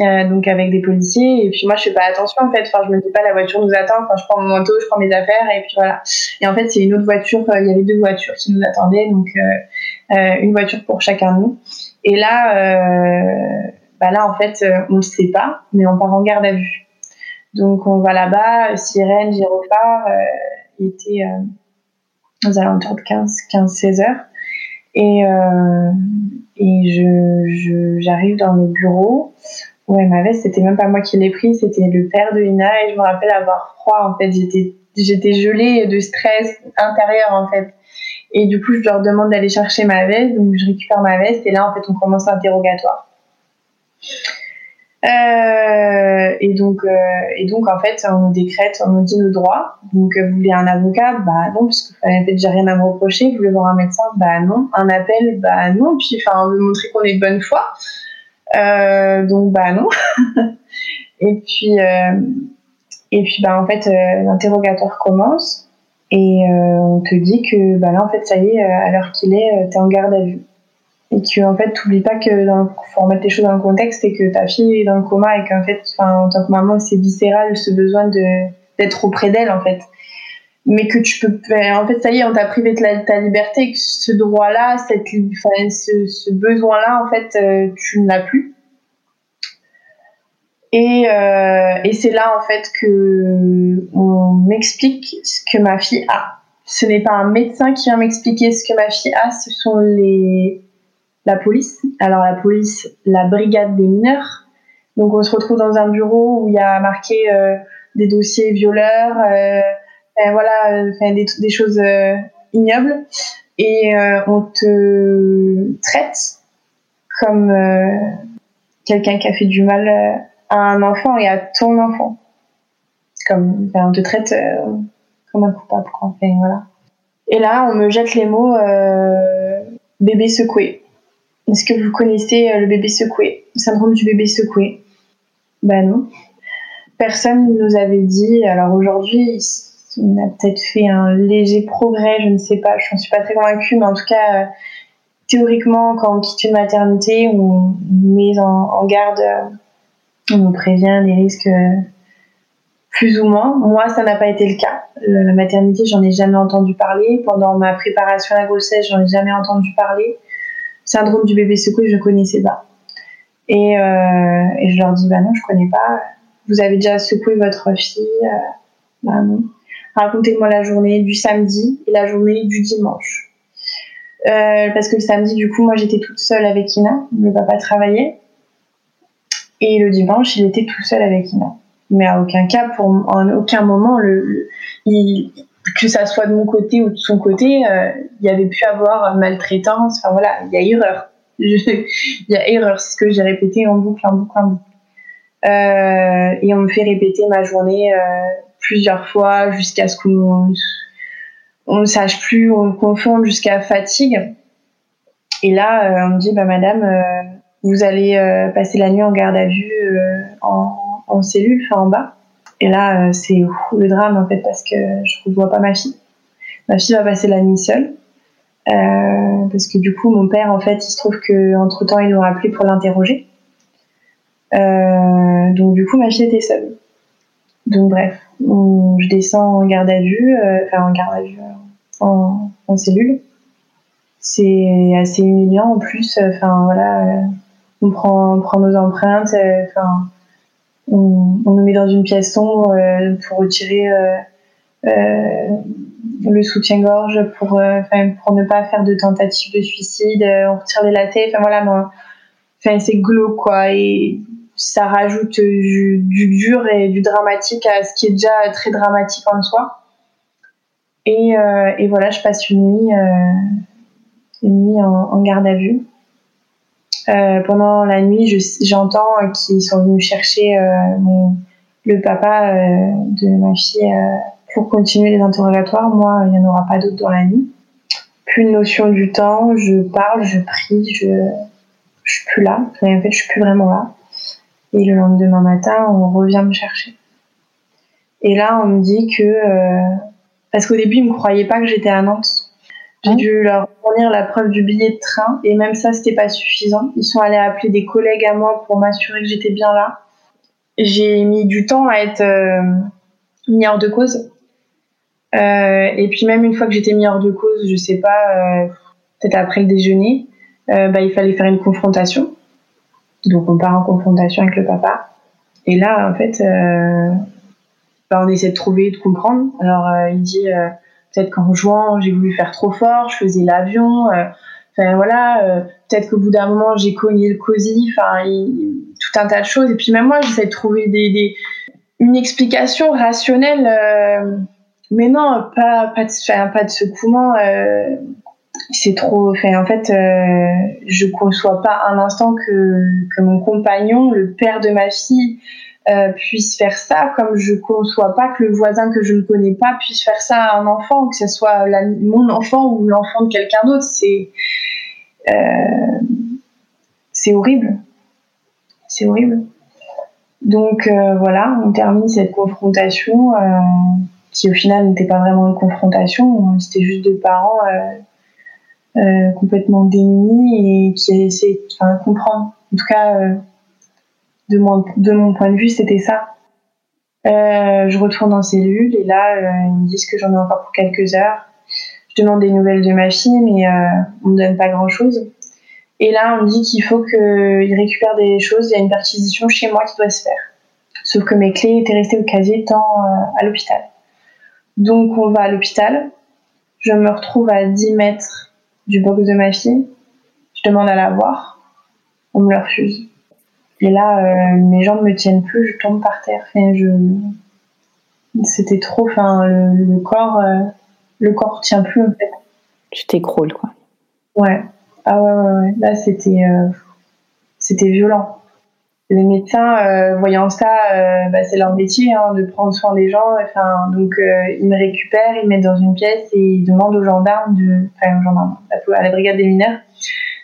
Euh, donc avec des policiers et puis moi je fais pas attention en fait enfin je me dis pas la voiture nous attend enfin je prends mon manteau je prends mes affaires et puis voilà et en fait c'est une autre voiture il y avait deux voitures qui nous attendaient donc une voiture pour chacun de nous. Et là, euh, bah là en fait, euh, on ne sait pas, mais on part en garde à vue. Donc on va là-bas, sirène, gyrophare, il était aux alentours de 15-16 heures. Et, et je, j'arrive dans le bureau. Ouais, ma veste, c'était même pas moi qui l'ai pris, c'était le père de Ina et je me rappelle avoir froid en fait. J'étais, j'étais gelée de stress intérieur en fait. Et du coup, je leur demande d'aller chercher ma veste, donc je récupère ma veste et là en fait, on commence l'interrogatoire. Euh, et donc, euh, et donc en fait, on nous décrète, on nous dit nos droits. Donc, euh, vous voulez un avocat? Bah non, parce que fait, j'ai rien à me reprocher. Vous voulez voir un médecin? Bah non. Un appel? Bah non. Puis, enfin, on veut montrer qu'on est de bonne foi. Donc bah non. et puis et puis bah en fait l'interrogatoire commence et on te dit que bah là en fait ça y est à l'heure qu'il est t'es en garde à vue. Et que en fait t'oublies pas que dans, faut remettre les choses dans le contexte et que ta fille est dans le coma et qu'en fait en tant que maman c'est viscéral ce besoin de d'être auprès d'elle en fait. Mais que tu peux en fait ça y est on t'a privé de ta liberté que ce droit là cette enfin, ce, ce besoin là en fait euh, tu ne l'as plus et, euh, et c'est là en fait que on m'explique ce que ma fille a. Ce n'est pas un médecin qui vient m'expliquer ce que ma fille a ce sont les la police. Alors la police la brigade des mineurs. Donc on se retrouve dans un bureau où il y a marqué euh, des dossiers violeurs euh, voilà, enfin, des, des, choses ignobles, et on te traite comme quelqu'un qui a fait du mal à un enfant et à ton enfant. Comme, enfin, on te traite comme un coupable, quoi. Enfin, voilà. Et là, on me jette les mots bébé secoué. Est-ce que vous connaissez le bébé secoué, le syndrome du bébé secoué? Ben non. Personne ne nous avait dit. Alors aujourd'hui, on a peut-être fait un léger progrès, je ne sais pas, je n'en suis pas très convaincue, mais en tout cas, euh, théoriquement, quand on quitte une maternité, on met en, garde, euh, on prévient des risques euh, plus ou moins. Moi, ça n'a pas été le cas. La maternité, j'en ai jamais entendu parler. Pendant ma préparation à la grossesse, j'en ai jamais entendu parler. Syndrome du bébé secoué, je connaissais pas. Et, et, je leur dis, bah non, je connais pas. Vous avez déjà secoué votre fille Bah non. Racontez-moi la journée du samedi et la journée du dimanche. Euh, parce que le samedi, du coup, moi j'étais toute seule avec Ina, le papa travaillait. Et le dimanche, il était tout seul avec Ina. Mais à aucun cas, pour, en aucun moment, le, que ça soit de mon côté ou de son côté, euh, il y avait pu avoir maltraitance. Enfin voilà, il y a erreur. il y a erreur, c'est ce que j'ai répété en boucle, en boucle, en boucle. Euh, et on me fait répéter ma journée plusieurs fois jusqu'à ce qu'on on ne sache plus, on confonde jusqu'à fatigue. Et là, euh, on me dit, bah, madame, euh, vous allez euh, passer la nuit en garde à vue en, en, cellule, enfin en bas. Et là, c'est le drame en fait parce que je ne vois pas ma fille. Ma fille va passer la nuit seule. parce que du coup, mon père, en fait, il se trouve qu'entre temps, il nous a appelé pour l'interroger. donc, du coup, ma fille était seule. Donc, bref, je descends en garde à vue, euh, enfin en garde à vue, euh, en, en cellule. C'est assez humiliant en plus. Euh, enfin voilà, on prend, on prend nos empreintes. Enfin, on, on, nous met dans une pièce sombre pour retirer le soutien-gorge pour, pour ne pas faire de tentative de suicide. on retire les latés. Enfin voilà, enfin c'est glauque quoi. Et ça rajoute du, dur et du dramatique à ce qui est déjà très dramatique en soi. Et, euh, et voilà, je passe une nuit, euh, une nuit en, garde à vue. Euh, pendant la nuit, j'entends qu'ils sont venus chercher mon, le papa de ma fille pour continuer les interrogatoires. Moi, il n'y en aura pas d'autres dans la nuit. Plus de notion du temps, je parle, je prie, je, je suis plus là. En fait, je suis plus vraiment là. Et le lendemain matin, on revient me chercher. Et là, on me dit que... Euh, parce qu'au début, ils ne me croyaient pas que j'étais à Nantes. J'ai dû leur fournir la preuve du billet de train et même ça, c'était pas suffisant. Ils sont allés appeler des collègues à moi pour m'assurer que j'étais bien là. J'ai mis du temps à être euh, mis hors de cause. Euh, et puis même une fois que j'étais mis hors de cause, je sais pas, euh, peut-être après le déjeuner, bah, il fallait faire une confrontation. Donc on part en confrontation avec le papa. Et là, en fait, euh, bah, on essaie de trouver, de comprendre. Alors euh, il dit euh, peut-être qu'en jouant, j'ai voulu faire trop fort, je faisais l'avion. Enfin voilà, peut-être qu'au bout d'un moment, j'ai cogné le cosy. Enfin, tout un tas de choses. Et puis même moi, j'essaie de trouver une explication rationnelle. Euh, mais non, pas, pas, de, pas de secouement. Euh, c'est trop. En fait, euh, je conçois pas un instant que, que mon compagnon, le père de ma fille, euh, puisse faire ça, comme je conçois pas que le voisin que je ne connais pas puisse faire ça à un enfant, que ce soit mon enfant ou l'enfant de quelqu'un d'autre. C'est euh, horrible. C'est horrible. Donc euh, voilà, on termine cette confrontation euh, qui au final n'était pas vraiment une confrontation, c'était juste deux parents complètement démunis et qui essaient de comprendre. En tout cas, de, mon, point de vue, c'était ça. je retourne en cellule et là, ils me disent que j'en ai encore pour quelques heures. Je demande des nouvelles de ma fille, mais on me donne pas grand-chose. Et là, on me dit qu'il faut qu'il récupère des choses. Il y a une perquisition chez moi qui doit se faire. Sauf que mes clés étaient restées au casier tant euh, à l'hôpital. Donc, on va à l'hôpital. Je me retrouve à 10 mètres du box de ma fille. Je demande à la voir. On me le refuse. Et là, euh, mes jambes me tiennent plus. Je tombe par terre. je... C'était trop. Enfin, le, corps, euh, le corps tient plus en fait. Tu t'écroules, quoi. Ouais. Ah ouais, ouais, ouais. Là, c'était, euh, c'était violent. Les médecins, euh, voyant ça, bah, c'est leur métier hein, de prendre soin des gens. Enfin, donc, ils me récupèrent, ils me mettent dans une pièce et ils demandent aux gendarmes, de, enfin, aux gendarmes, à la brigade des mineurs,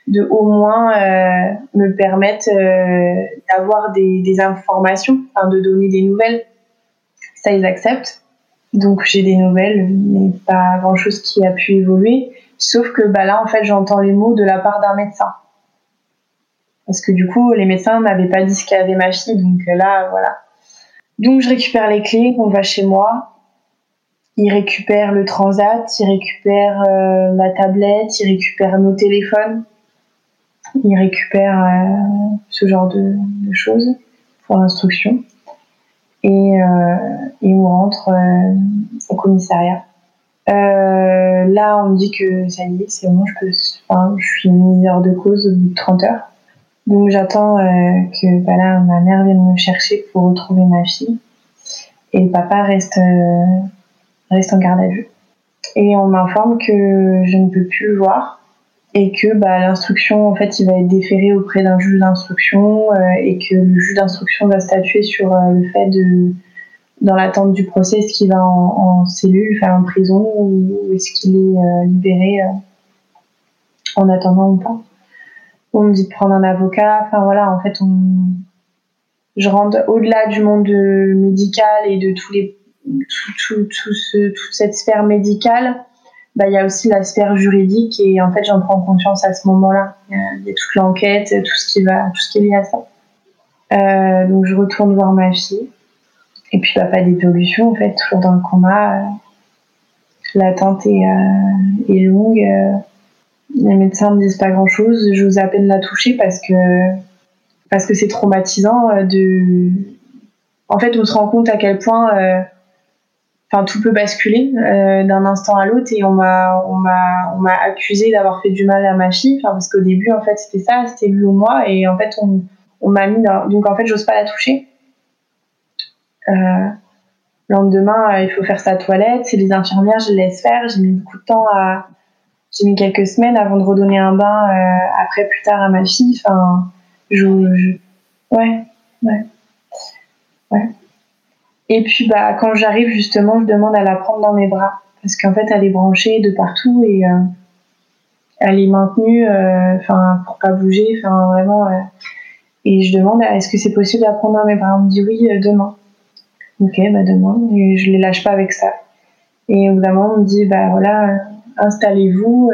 de au moins me permettre d'avoir des, informations, de donner des nouvelles. Ça, ils acceptent. Donc, j'ai des nouvelles, mais pas grand-chose qui a pu évoluer. Sauf que bah, là, en fait, j'entends les mots de la part d'un médecin. Parce que du coup, les médecins n'avaient pas dit ce qu'avait ma fille, donc euh, là, voilà. Donc je récupère les clés, on va chez moi. Il récupère le transat, il récupère euh, la tablette, il récupère nos téléphones, il récupère euh, ce genre de, choses pour l'instruction. Et, et on rentre au commissariat. Euh, là, on me dit que ça y est, c'est bon, je, peux, enfin, je suis mise hors de cause au bout de 30 heures. Donc j'attends euh, que bah ma mère vienne me chercher pour retrouver ma fille. Et le papa reste, euh, reste en garde à vue. Et on m'informe que je ne peux plus le voir et que bah, l'instruction, en fait, il va être déféré auprès d'un juge d'instruction euh, et que le juge d'instruction va statuer sur le fait de dans l'attente du procès, est-ce qu'il va en, cellule, enfin en prison, ou est-ce qu'il est, euh, libéré euh, en attendant ou pas On me dit de prendre un avocat, enfin voilà, en fait, on... je rentre au-delà du monde médical et de tous les, tout, tout, ce, toute cette sphère médicale. Bah, il y a aussi la sphère juridique et en fait j'en prends conscience à ce moment-là. Il y a toute l'enquête, tout ce qui va, tout ce qui est lié à ça. Euh, donc je retourne voir ma fille et puis, bah, pas d'évolution, en fait, toujours dans le combat. Euh, l'attente est, euh, est longue. Euh, les médecins me disent pas grand chose. Vous à peine la toucher parce que parce que c'est traumatisant de. En fait, on se rend compte à quel point, enfin, tout peut basculer d'un instant à l'autre et on m'a on m'a on m'a accusé d'avoir fait du mal à ma fille. Enfin, parce qu'au début, en fait, c'était ça, c'était lui ou moi, et en fait, on m'a mis dans... donc en fait, j'ose pas la toucher. Euh, le lendemain, euh, il faut faire sa toilette. C'est les infirmières, je laisse faire. J'ai mis beaucoup de temps à. J'ai mis quelques semaines avant de redonner un bain euh, après plus tard à ma fille. Enfin, je, Ouais, ouais. Ouais. Et puis, bah, quand j'arrive, justement, je demande à la prendre dans mes bras. Parce qu'en fait, elle est branchée de partout et elle est maintenue, enfin, pour pas bouger, enfin, vraiment. et je demande, est-ce que c'est possible de la prendre dans mes bras? On me dit oui, demain. Ok, bah demain, et je les lâche pas avec ça. Et au on me dit, bah voilà, installez-vous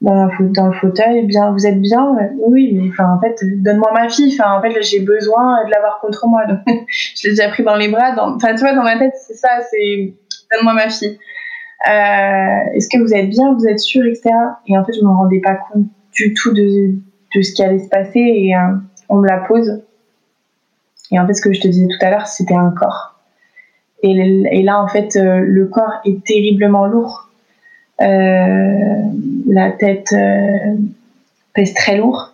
dans, le fauteuil, bien, vous êtes bien Oui, mais enfin, en fait, donne-moi ma fille. Enfin, en fait, j'ai besoin de l'avoir contre moi. Je l'ai déjà pris dans les bras. Enfin, tu vois, dans ma tête, c'est ça, c'est donne-moi ma fille. Euh, est-ce que vous êtes bien Vous êtes sûr, etc. Et en fait, je me rendais pas compte du tout de, de ce qui allait se passer et euh, on me la pose. Et en fait, ce que je te disais tout à l'heure, c'était un corps. Et, là, en fait, euh, le corps est terriblement lourd. Euh, la tête euh, pèse très lourd.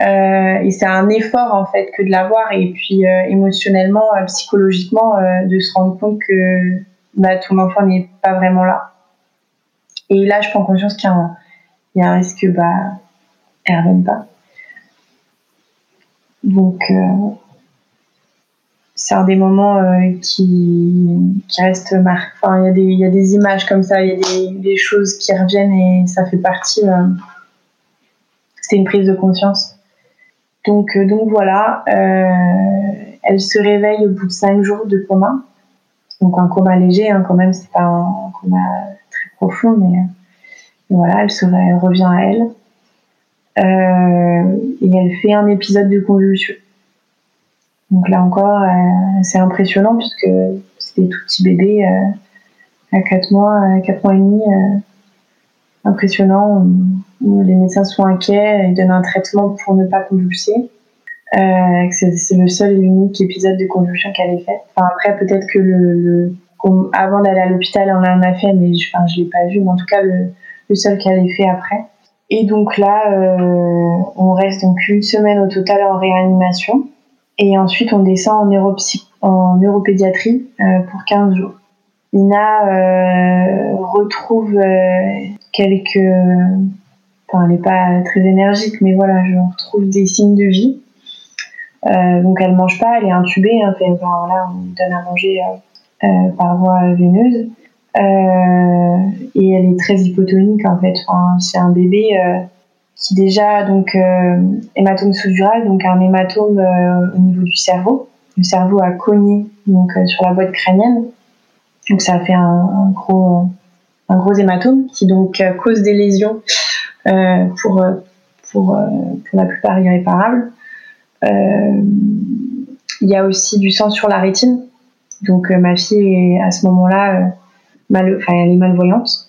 et c'est un effort en fait que de l'avoir et puis émotionnellement, psychologiquement, de se rendre compte que bah, ton enfant n'est pas vraiment là. Et là, je prends conscience qu'il y, a un risque que bah, elle ne revienne pas. Donc, c'est un des moments euh, qui, qui restent marqués. Enfin, il y, y a des images comme ça, il y a des, des, choses qui reviennent et ça fait partie. Euh, c'est une prise de conscience. Donc, euh, donc voilà, elle se réveille au bout de cinq jours de coma. Donc un coma léger, hein, quand même, c'est pas un, coma très profond, mais, voilà, elle, se, elle revient à elle. et elle fait un épisode de convulsion. Donc là encore, euh, c'est impressionnant puisque des tout petits bébés euh, à 4 mois, 4 mois et demi. Euh, impressionnant. les médecins sont inquiets et donnent un traitement pour ne pas convulser. c'est le seul et l'unique épisode de convulsion qu'elle ait fait. Enfin, après, peut-être que le, avant d'aller à l'hôpital, on en a fait, mais je, enfin, l'ai pas vu. Mais en tout cas, le, le seul qu'elle ait fait après. Et donc là, on reste donc une semaine au total en réanimation. Et ensuite, on descend en, neuropédiatrie euh, pour 15 jours. Ina euh, retrouve euh, quelques... Enfin, elle n'est pas très énergique, mais voilà, je retrouve des signes de vie. donc elle mange pas, elle est intubée. Hein, enfin, voilà, on lui donne à manger par voie veineuse. et elle est très hypotonique en fait. C'est un bébé qui déjà donc euh, hématome sous-dural, donc un hématome euh, au niveau du cerveau. Le cerveau a cogné donc euh, sur la boîte crânienne, donc ça a fait un, gros un gros hématome qui donc cause des lésions pour pour pour la plupart irréparables. Il y a aussi du sang sur la rétine, donc ma fille est à ce moment-là mal, enfin, elle est malvoyante.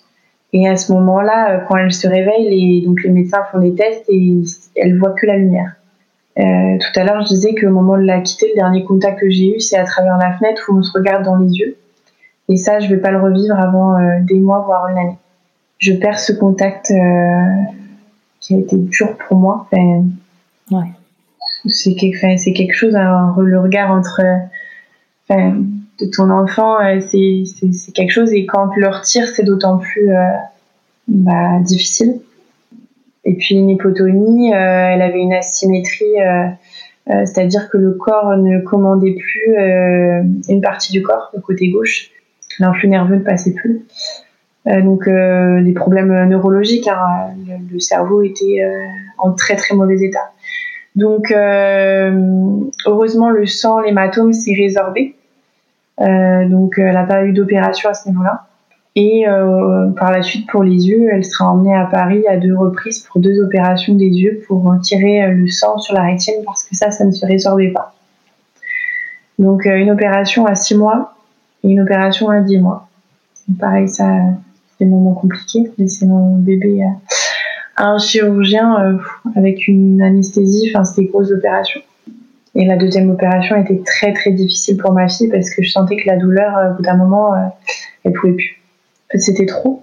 Et à ce moment-là, euh, quand elle se réveille, les, donc les médecins font des tests et elle voit que la lumière. Euh, tout à l'heure, je disais qu'au moment de la quitter, le dernier contact que j'ai eu, c'est à travers la fenêtre où on se regarde dans les yeux. Et ça, je vais pas le revivre avant euh, des mois, voire une année. Je perds ce contact qui a été dur pour moi. ouais. C'est quelque, quelque chose, hein, le regard entre de ton enfant, euh, c'est quelque chose. Et quand tu le c'est d'autant plus euh, bah, difficile. Et puis une hypotonie, euh, elle avait une asymétrie, c'est-à-dire que le corps ne commandait plus une partie du corps, le côté gauche. L'influx nerveux ne passait plus. donc des problèmes neurologiques. Hein. le, cerveau était en très très mauvais état. Donc heureusement le sang, l'hématome s'est résorbé. Euh, donc elle n'a pas eu d'opération à ce niveau-là. Et euh, par la suite, pour les yeux, elle sera emmenée à Paris à deux reprises pour deux opérations des yeux pour tirer le sang sur la rétine parce que ça, ça ne se résorbait pas. Donc une opération à six mois et une opération à dix mois. pareil, ça, c'est des moments compliqués. Laisser mon bébé à un chirurgien euh, avec une anesthésie, enfin, c'était grosses opérations. Et la deuxième opération était très très difficile pour ma fille parce que je sentais que la douleur, euh, au bout d'un moment, euh, elle pouvait plus. En fait, c'était trop.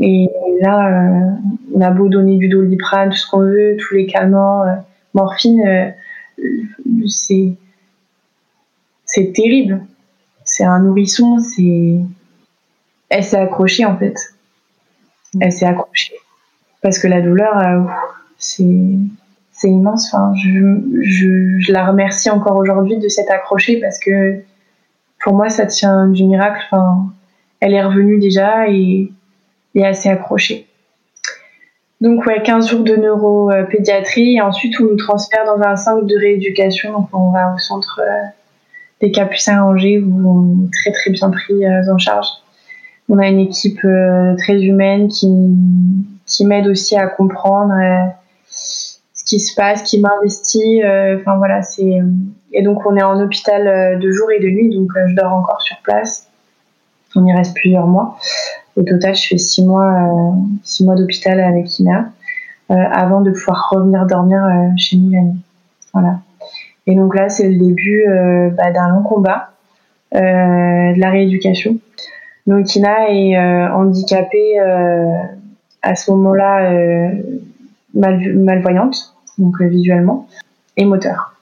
Et là, euh, on a beau donner du doliprane, tout ce qu'on veut, tous les calmants, morphine, c'est c'est terrible. C'est un nourrisson, c'est elle s'est accrochée en fait. Elle s'est accrochée parce que la douleur, c'est immense. Enfin, je, la remercie encore aujourd'hui de s'être accrochée parce que pour moi, ça tient du miracle. Enfin, elle est revenue déjà et, est assez accrochée. Donc, ouais, 15 jours de neuropédiatrie et ensuite on nous transfère dans un centre de rééducation. Donc, on va au centre euh, des Capucins à Angers où on est très très bien pris euh, en charge. On a une équipe euh, très humaine qui, qui m'aide aussi à comprendre qui se passe, qui m'investit. Euh, enfin voilà, c'est et donc on est en hôpital euh, de jour et de nuit, donc euh, je dors encore sur place. On y reste plusieurs mois. Au total, je fais six mois, six mois d'hôpital avec Ina avant de pouvoir revenir dormir chez nous la nuit. Voilà. Et donc là, c'est le début bah, d'un long combat, de la rééducation. Donc Ina est handicapée à ce moment-là mal, malvoyante donc visuellement, et moteur.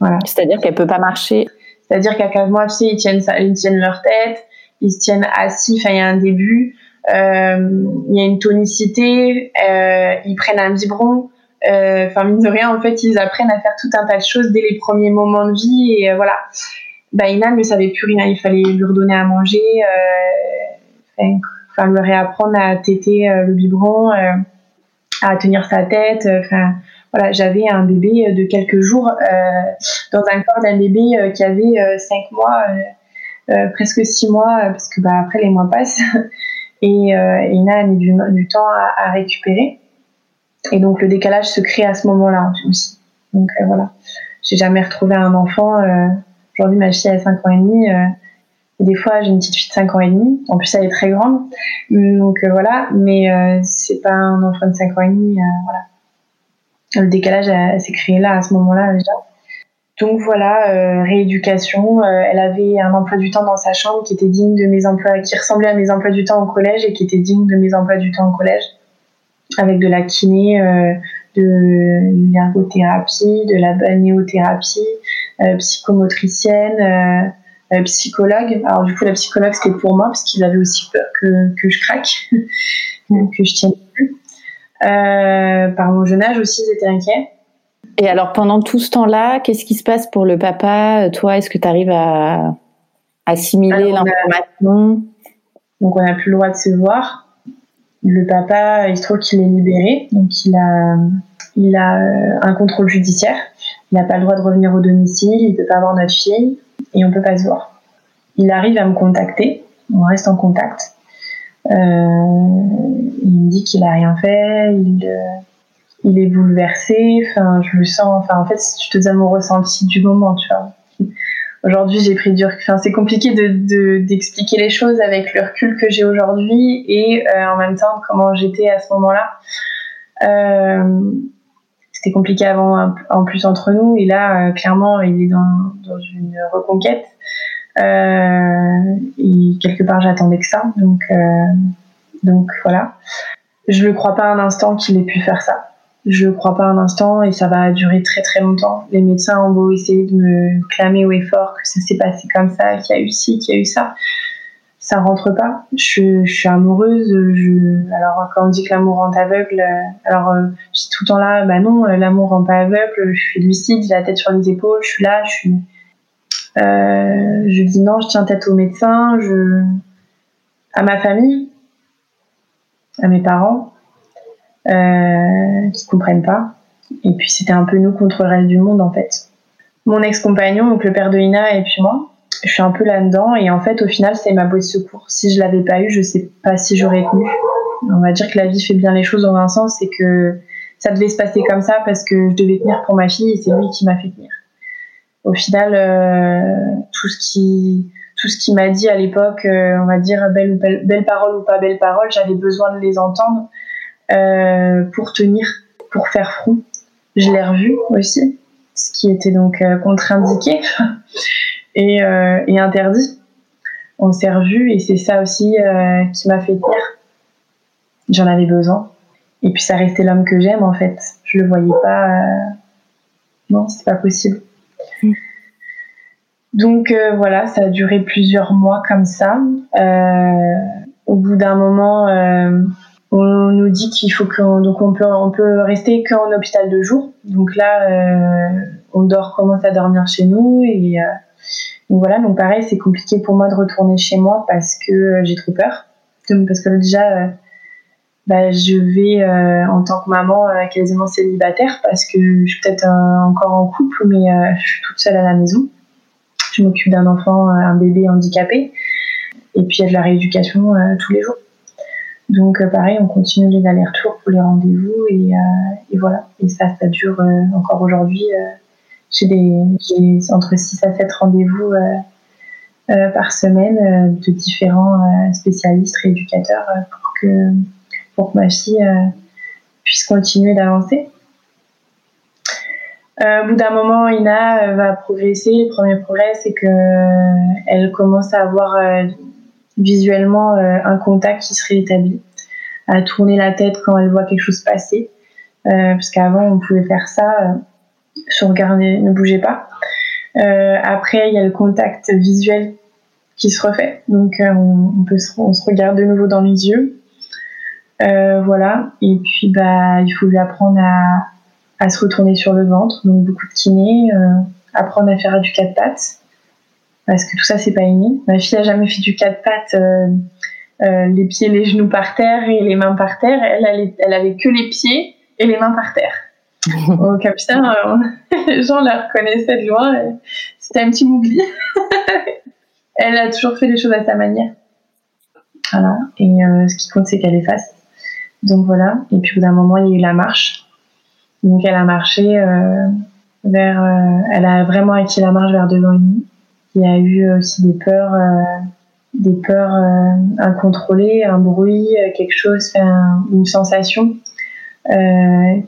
Voilà. C'est-à-dire qu'elle peut pas marcher. C'est-à-dire qu'à 4 mois, tu sais, ils tiennent, ils tiennent leur tête, ils se tiennent assis, enfin, il y a un début, il y a une tonicité, ils prennent un biberon, enfin, mine de rien, en fait, ils apprennent à faire tout un tas de choses dès les premiers moments de vie, et voilà bah, Ina ne savait plus rien. Il fallait lui redonner à manger, euh, enfin, lui réapprendre à téter euh, le biberon, euh, à tenir sa tête. Enfin, j'avais un bébé de quelques jours dans un corps d'un bébé qui avait 5 mois, presque 6 mois, parce que bah, après les mois passent. Et, Ina a du, temps à, récupérer. Et donc le décalage se crée à ce moment-là aussi. Donc voilà, j'ai jamais retrouvé un enfant Aujourd'hui, ma fille a 5 ans et demi. Euh, et des fois, j'ai une petite fille de 5 ans et demi. En plus, elle est très grande. Donc euh, voilà, mais euh, c'est pas un enfant de 5 ans et demi. voilà. Le décalage s'est créé là, à ce moment-là déjà. Donc voilà, rééducation. elle avait un emploi du temps dans sa chambre qui était digne de mes emplois, qui ressemblait à mes emplois du temps au collège et qui était digne de mes emplois du temps au collège, avec de la kiné, de l'ergothérapie, de la balnéothérapie, euh, psychomotricienne, euh, euh, psychologue. Alors du coup, la psychologue, c'était pour moi parce qu'ils avaient aussi peur que, que je craque, que je tienne plus. Par mon jeune âge aussi, ils étaient inquiets. Et alors pendant tout ce temps-là, qu'est-ce qui se passe pour le papa Toi, est-ce que tu arrives à assimiler l'information? Donc on n'a plus le droit de se voir. Le papa, il se trouve qu'il est libéré, donc il a, il a un contrôle judiciaire. Il n'a pas le droit de revenir au domicile, il ne peut pas voir notre fille et on ne peut pas se voir. Il arrive à me contacter, on reste en contact. Euh, il me dit qu'il n'a rien fait, il, euh, il est bouleversé, enfin, je le sens, enfin, en fait, donne mon ressenti du moment, tu vois. Aujourd'hui, j'ai pris du recul. Enfin, c'est compliqué de, d'expliquer les choses avec le recul que j'ai aujourd'hui et euh, en même temps comment j'étais à ce moment-là. Euh, c'était compliqué avant en plus entre nous et là euh, clairement il est dans, dans une reconquête et quelque part j'attendais que ça donc euh, donc voilà je le crois pas un instant qu'il ait pu faire ça je crois pas un instant et ça va durer très très longtemps les médecins ont beau essayer de me clamer au effort que ça s'est passé comme ça qu'il y a eu ci qu'il y a eu ça ça rentre pas. Je, suis amoureuse. Je, alors quand on dit que l'amour rend aveugle, euh, alors euh, je suis tout le temps là. Bah non, euh, l'amour rend pas aveugle. Je suis lucide, j'ai la tête sur les épaules. Je suis là. Je suis. Euh, je dis non, je tiens tête au médecin. Je à ma famille, à mes parents, euh, qui comprennent pas. Et puis c'était un peu nous contre le reste du monde en fait. Mon ex-compagnon, donc le père de Ina et puis moi je suis un peu là-dedans et en fait au final c'est ma bouée de secours. Si je l'avais pas eu, je sais pas si j'aurais tenu. On va dire que la vie fait bien les choses dans un sens, c'est que ça devait se passer comme ça parce que je devais tenir pour ma fille et c'est lui qui m'a fait tenir. Au final, euh, tout ce qui tout ce qui m'a dit à l'époque, euh, on va dire belle ou belle, parole ou pas belle parole, j'avais besoin de les entendre euh, pour tenir, pour faire front. Je l'ai revu aussi, ce qui était donc contre-indiqué. et, interdit. On s'est revus et c'est ça aussi qui m'a fait dire. J'en avais besoin. Et puis ça restait l'homme que j'aime en fait. Je le voyais pas. Non, c'est pas possible. Donc euh, voilà, ça a duré plusieurs mois comme ça. Euh, au bout d'un moment, euh, on nous dit qu'il faut qu'on donc on peut on peut rester qu'en hôpital de jour. Donc là, on dort commence à dormir chez nous et donc voilà, donc pareil, c'est compliqué pour moi de retourner chez moi parce que j'ai trop peur. parce que déjà, bah, je vais en tant que maman quasiment célibataire parce que je suis peut-être encore en couple, mais je suis toute seule à la maison. Je m'occupe d'un enfant, un bébé handicapé. Et puis il y a de la rééducation tous les jours. Donc pareil, on continue les allers-retours pour les rendez-vous et, voilà. Et ça, ça dure encore aujourd'hui j'ai entre 6 à 7 rendez-vous euh, euh, par semaine euh, de différents spécialistes, rééducateurs pour que, pour que ma fille puisse continuer d'avancer. Au bout d'un moment, Ina va progresser. Le premier progrès, c'est que elle commence à avoir visuellement un contact qui se réétablit, à tourner la tête quand elle voit quelque chose passer, parce qu'avant on pouvait faire ça, son regard ne bougeait pas. après, il y a le contact visuel qui se refait, donc on se regarde de nouveau dans les yeux. voilà, et puis bah, il faut lui apprendre à, à se retourner sur le ventre, donc beaucoup de kiné, apprendre à faire du quatre pattes parce que tout ça c'est pas inné. Ma fille a jamais fait du quatre pattes, euh, euh, les pieds, les genoux par terre et les mains par terre. Elle, elle, avait que les pieds et les mains par terre. Au Capucin, euh, les gens la reconnaissaient de loin. C'était un petit mougli. elle a toujours fait les choses à sa manière. Voilà. Et ce qui compte, c'est qu'elle est face. Donc voilà. Et puis au bout d'un moment, il y a eu la marche. Donc elle a marché vers. elle a vraiment acquis la marche vers deux ans et. Il y a eu aussi des peurs, euh, des peurs euh, incontrôlées, un bruit, euh, quelque chose, une sensation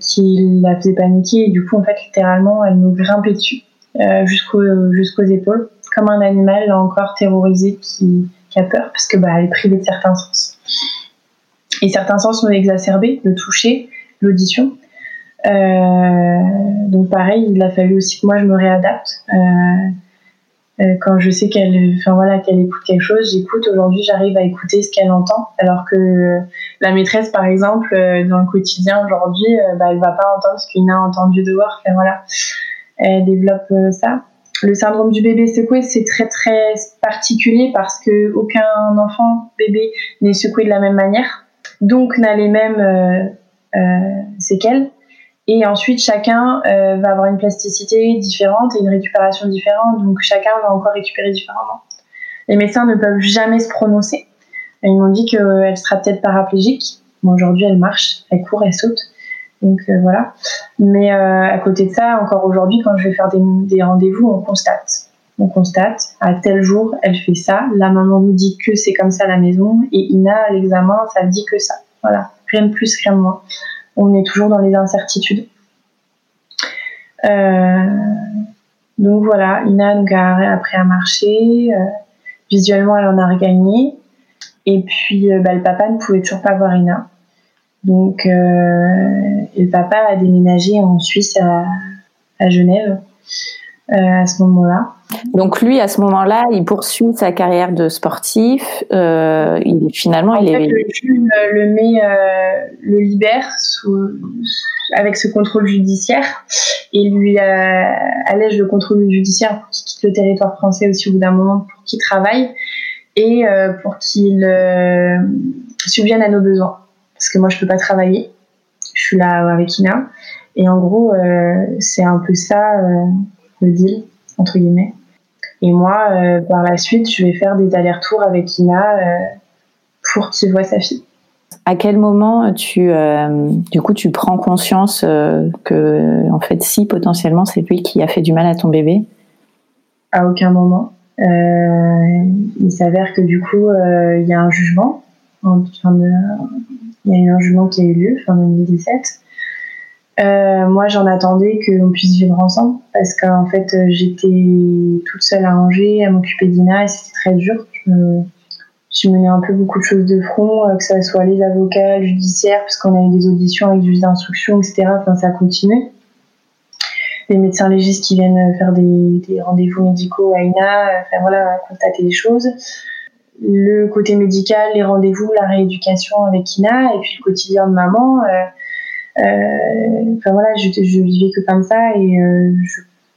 qui la faisait paniquer. Et du coup, en fait, littéralement, elle nous grimpait dessus jusqu'aux épaules, comme un animal encore terrorisé qui, a peur parce que bah, est privée de certains sens. Et certains sens sont exacerbés, le toucher, l'audition. Donc pareil, il a fallu aussi que moi je me réadapte. Euh, quand je sais qu'elle enfin voilà qu'elle écoute quelque chose j'écoute. Aujourd'hui j'arrive à écouter ce qu'elle entend. Alors que la maîtresse par exemple euh, dans le quotidien aujourd'hui euh, bah, elle va pas entendre ce qu'une a entendu dehors. Enfin voilà. Elle développe ça. Le syndrome du bébé secoué c'est très très particulier parce que aucun enfant bébé n'est secoué de la même manière. Donc n'a les mêmes séquelles et ensuite, chacun euh, va avoir une plasticité différente et une récupération différente. Donc, chacun va encore récupérer différemment. Les médecins ne peuvent jamais se prononcer. Ils m'ont dit qu'elle sera peut-être paraplégique. Bon, aujourd'hui, elle marche, elle court, elle saute. Donc, euh, voilà. Mais euh, à côté de ça, encore aujourd'hui, quand je vais faire des, rendez-vous, on constate. On constate, à tel jour, elle fait ça. La maman nous dit que c'est comme ça à la maison. Et Ina, à l'examen, ça dit que ça. Voilà. Rien de plus, rien de moins on est toujours dans les incertitudes. Euh, donc voilà, Ina a appris à marcher. Euh, visuellement, elle en a regagné. Et puis, euh, bah, le papa ne pouvait toujours pas voir Ina. Donc, le papa a déménagé en Suisse à, Genève à ce moment-là. Donc lui, à ce moment-là, il poursuit sa carrière de sportif. Euh, il finalement, il est. Le juge le met, euh, le libère sous, avec ce contrôle judiciaire et lui euh, allège le contrôle judiciaire pour qu'il quitte le territoire français aussi au bout d'un moment pour qu'il travaille et pour qu'il subvienne à nos besoins. Parce que moi, je peux pas travailler. Je suis là avec Ina et en gros, c'est un peu ça le deal entre guillemets. Et moi, euh, par la suite, je vais faire des allers-retours avec Ina euh, pour qu'il voit sa fille. À quel moment tu, euh, du coup, tu prends conscience que, en fait, si potentiellement c'est lui qui a fait du mal à ton bébé? À aucun moment. il s'avère que du coup, il y a un jugement. il y a eu un jugement qui a eu lieu fin 2017 euh, moi, j'en attendais qu'on puisse vivre ensemble parce qu'en fait, euh, j'étais toute seule à Angers, à m'occuper d'Ina et c'était très dur. Je me suis mené un peu beaucoup de choses de front, euh, que ce soit les avocats, le judiciaire, parce qu'on a eu des auditions avec juge d'instruction, etc. Enfin, ça a continué. Les médecins légistes qui viennent faire des, rendez-vous médicaux à Ina, enfin voilà, constater des choses. Le côté médical, les rendez-vous, la rééducation avec Ina et puis le quotidien de maman. Euh, enfin voilà, je, je, vivais que comme ça et euh,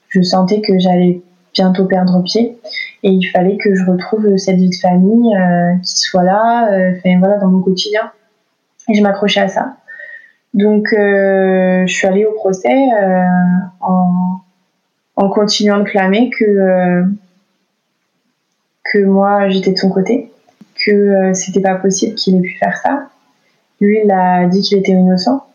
je, sentais que j'allais bientôt perdre pied et il fallait que je retrouve cette vie de famille euh, qui soit là, enfin voilà, dans mon quotidien. Et je m'accrochais à ça. Donc je suis allée au procès en, en continuant de clamer que que moi j'étais de son côté, que c'était pas possible qu'il ait pu faire ça. Lui, il a dit qu'il était innocent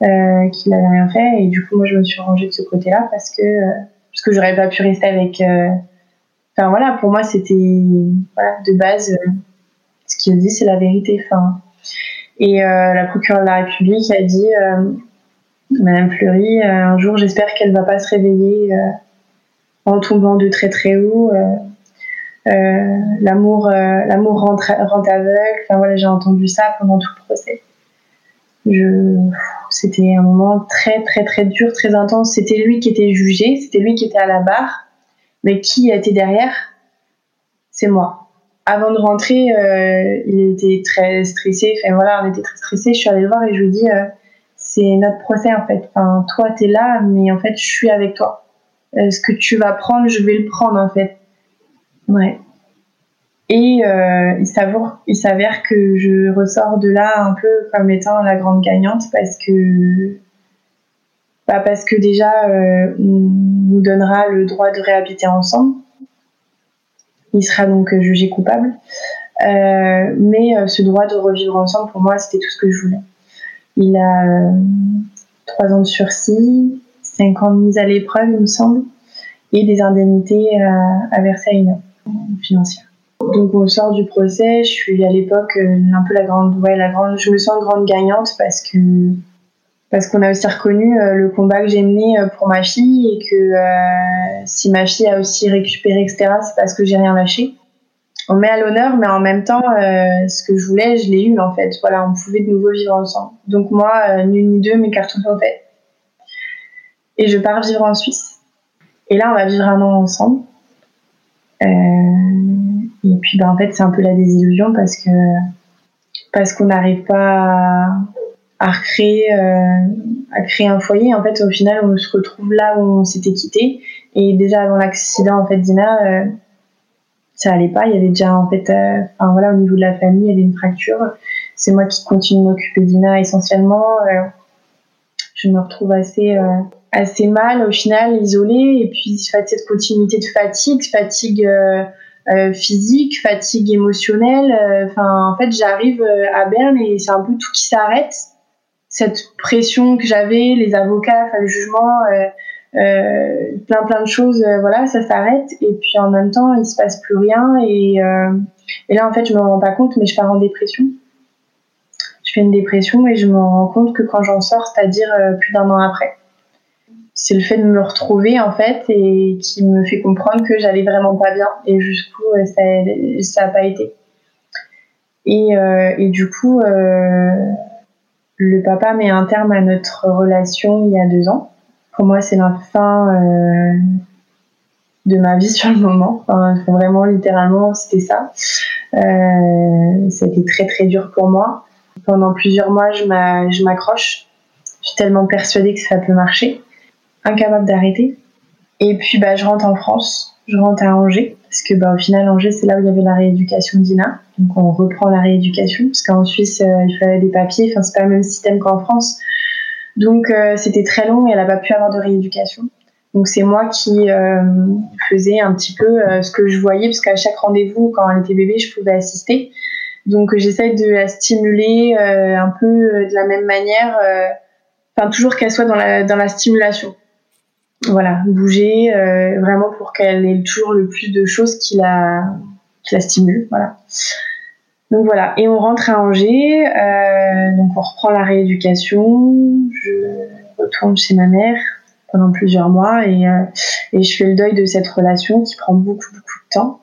euh, qu'il n'avait rien fait. Et du coup, moi, je me suis rangée de ce côté-là parce que, euh, parce que j'aurais pas pu rester avec. Euh, enfin, voilà, pour moi, c'était. Voilà, de base, ce qu'il dit, c'est la vérité. Enfin. Et la procureure de la République a dit Madame Fleury, un jour, j'espère qu'elle va pas se réveiller en tombant de très très haut. l'amour l'amour rend, rend aveugle enfin voilà j'ai entendu ça pendant tout le procès C'était un moment très très très dur, très intense. C'était lui qui était jugé, c'était lui qui était à la barre, mais qui était derrière? C'est moi. Avant de rentrer, euh, il était très stressé. Enfin voilà, on était très stressé. Je suis allée le voir et je lui dis euh, c'est notre procès en fait. Enfin, toi t'es là, mais en fait je suis avec toi. Euh, ce que tu vas prendre, je vais le prendre en fait. Ouais. Et euh, il s'avère, que je ressors de là un peu comme étant la grande gagnante parce que, bah parce que déjà, euh, on nous donnera le droit de réhabiter ensemble. Il sera donc jugé coupable. Euh, mais euh, ce droit de revivre ensemble, pour moi, c'était tout ce que je voulais. Il a euh, trois ans de sursis, cinq ans de mise à l'épreuve, il me semble, et des indemnités à, à verser à une financière. Donc on sort du procès, je suis à l'époque euh, un peu la grande, ouais, la grande, je me sens grande gagnante parce que parce qu'on a aussi reconnu euh, le combat que j'ai mené euh, pour ma fille et que euh, si ma fille a aussi récupéré etc c'est parce que j'ai rien lâché. On met à l'honneur mais en même temps euh, ce que je voulais je l'ai eu en fait. Voilà on pouvait de nouveau vivre ensemble. Donc moi ni une ni deux mes cartons sont faits et je pars vivre en Suisse. Et là on va vivre un an ensemble. Euh, et puis, ben, en fait, c'est un peu la désillusion parce que parce qu'on n'arrive pas à, à recréer euh, à créer un foyer. En fait, au final, on se retrouve là où on s'était quitté. Et déjà avant l'accident, en fait, Dina, euh, ça allait pas. Il y avait déjà en fait, euh, enfin voilà, au niveau de la famille, il y avait une fracture. C'est moi qui continue de m'occuper Dina essentiellement. Je me retrouve assez assez mal au final, isolée. Et puis cette continuité de fatigue, fatigue euh, euh, physique, fatigue émotionnelle. Enfin, en fait, j'arrive à Berne et c'est un peu tout qui s'arrête. Cette pression que j'avais, les avocats, le jugement, euh, euh, plein plein de choses, euh, voilà, ça s'arrête. Et puis en même temps, il se passe plus rien. Et, et là, en fait, je me rends pas compte, mais je pars en dépression. Je fais une dépression et je me rends compte que quand j'en sors, c'est-à-dire plus d'un an après c'est le fait de me retrouver en fait et qui me fait comprendre que j'allais vraiment pas bien. Et jusqu'où ça ça a pas été. Et, euh, et du coup euh, le papa met un terme à notre relation il y a deux ans. Pour moi c'est la fin euh, de ma vie sur le moment. Vraiment littéralement c'était ça. Euh, été très très dur pour moi. Pendant plusieurs mois je m'accroche. Je suis tellement persuadée que ça peut marcher incapable d'arrêter. Et puis bah, je rentre en France, je rentre à Angers, parce que bah, au final Angers c'est là où il y avait la rééducation Dina. Donc on reprend la rééducation, parce qu'en Suisse euh, il fallait des papiers, enfin c'est pas le même système qu'en France. Donc euh, c'était très long et elle n'a pas pu avoir de rééducation. Donc c'est moi qui euh, faisais un petit peu ce que je voyais, parce qu'à chaque rendez-vous quand elle était bébé je pouvais assister. Donc j'essaie de la stimuler un peu de la même manière, enfin toujours qu'elle soit dans la, dans la stimulation voilà, bouger euh, vraiment pour qu'elle ait toujours le plus de choses qui la, qui la stimulent. Voilà. Donc voilà, et on rentre à Angers, euh, donc on reprend la rééducation, je retourne chez ma mère pendant plusieurs mois et, euh, et je fais le deuil de cette relation qui prend beaucoup beaucoup de temps.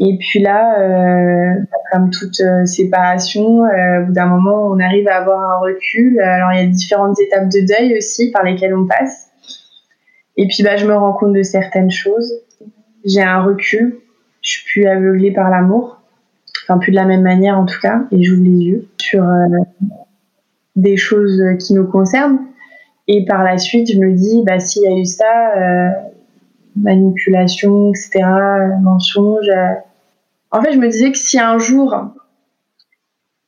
Et puis là, euh, comme toute euh, séparation, euh, au bout d'un moment, on arrive à avoir un recul. Alors il y a différentes étapes de deuil aussi par lesquelles on passe. Et puis bah, je me rends compte de certaines choses. J'ai un recul. Je suis plus aveuglée par l'amour. Enfin, plus de la même manière en tout cas. Et j'ouvre les yeux sur euh, des choses qui nous concernent. Et par la suite, je me dis, bah, s'il y a eu ça, euh, manipulation, etc., mensonge. Euh... En fait, je me disais que si un jour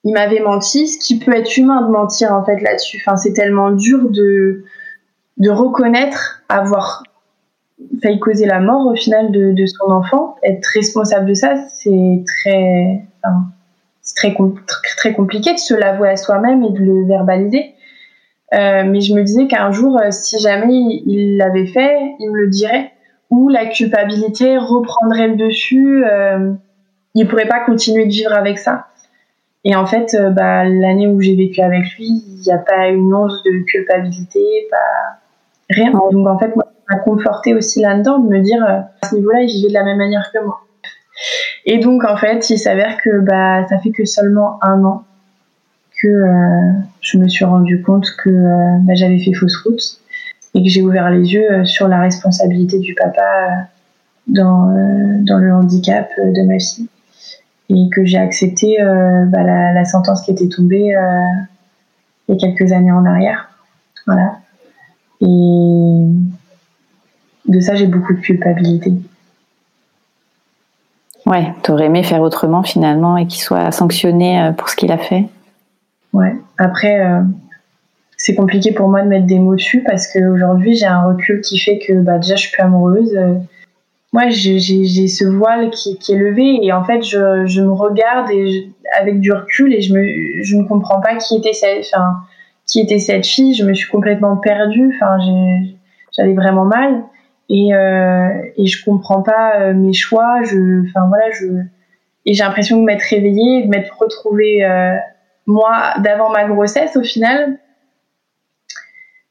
il m'avait menti, ce qui peut être humain de mentir en fait là-dessus. Enfin, c'est tellement dur de de reconnaître avoir failli causer la mort au final de, son enfant, être responsable de ça, c'est très, enfin, très, très compliqué de se l'avouer à soi-même et de le verbaliser. Euh, mais je me disais qu'un jour, euh, si jamais il l'avait fait, il me le dirait, ou la culpabilité reprendrait le dessus, euh, il pourrait pas continuer de vivre avec ça. Et en fait, euh, bah, l'année où j'ai vécu avec lui, il n'y a pas une once de culpabilité, pas Donc en fait, moi, ça m'a conforté aussi là-dedans de me dire, euh, à ce niveau-là, il vivait de la même manière que moi. Et donc en fait, il s'avère que bah, ça fait que seulement un an que je me suis rendu compte que bah, j'avais fait fausse route et que j'ai ouvert les yeux sur la responsabilité du papa dans, dans le handicap de ma fille et que j'ai accepté bah, la, la, sentence qui était tombée il y a quelques années en arrière. Voilà. Et de ça, j'ai beaucoup de culpabilité. Ouais, t'aurais aimé faire autrement finalement et qu'il soit sanctionné euh, pour ce qu'il a fait. Ouais. Après, euh, c'est compliqué pour moi de mettre des mots dessus parce qu'aujourd'hui j'ai un recul qui fait que bah, déjà je suis plus amoureuse. moi, j'ai ce voile qui, est levé et en fait je, me regarde et avec du recul et je, me, je ne comprends pas qui était cette, enfin, qui était cette fille. Je me suis complètement perdue. Enfin, j'allais vraiment mal et, euh, et je comprends pas euh, mes choix. Je, enfin voilà, je et j'ai l'impression de m'être réveillée, de m'être retrouvée euh, moi d'avant ma grossesse au final,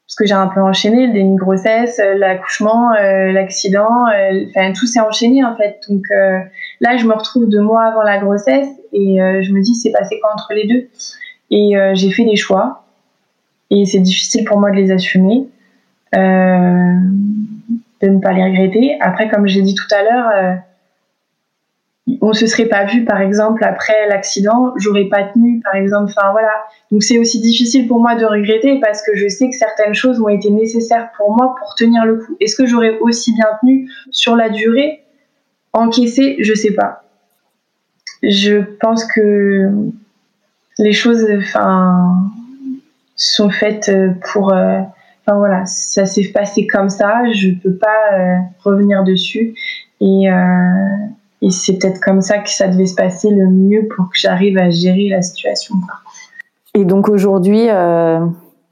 parce que j'ai un peu enchaîné le déni de grossesse, euh, l'accouchement, euh, l'accident, enfin tout s'est enchaîné en fait. Donc là, je me retrouve deux mois avant la grossesse et je me dis c'est passé quoi entre les deux? Et j'ai fait des choix et c'est difficile pour moi de les assumer. Euh, de ne pas les regretter. Après, comme j'ai dit tout à l'heure, euh, on se serait pas vu, par exemple, après l'accident, j'aurais pas tenu, par exemple. Enfin voilà. Donc c'est aussi difficile pour moi de regretter parce que je sais que certaines choses ont été nécessaires pour moi pour tenir le coup. Est-ce que j'aurais aussi bien tenu sur la durée? Encaissé, je sais pas. Je pense que les choses, enfin, sont faites pour. Euh, Enfin voilà, ça s'est passé comme ça, je peux pas euh, revenir dessus et, euh, et c'est peut-être comme ça que ça devait se passer le mieux pour que j'arrive à gérer la situation. Et donc aujourd'hui, euh,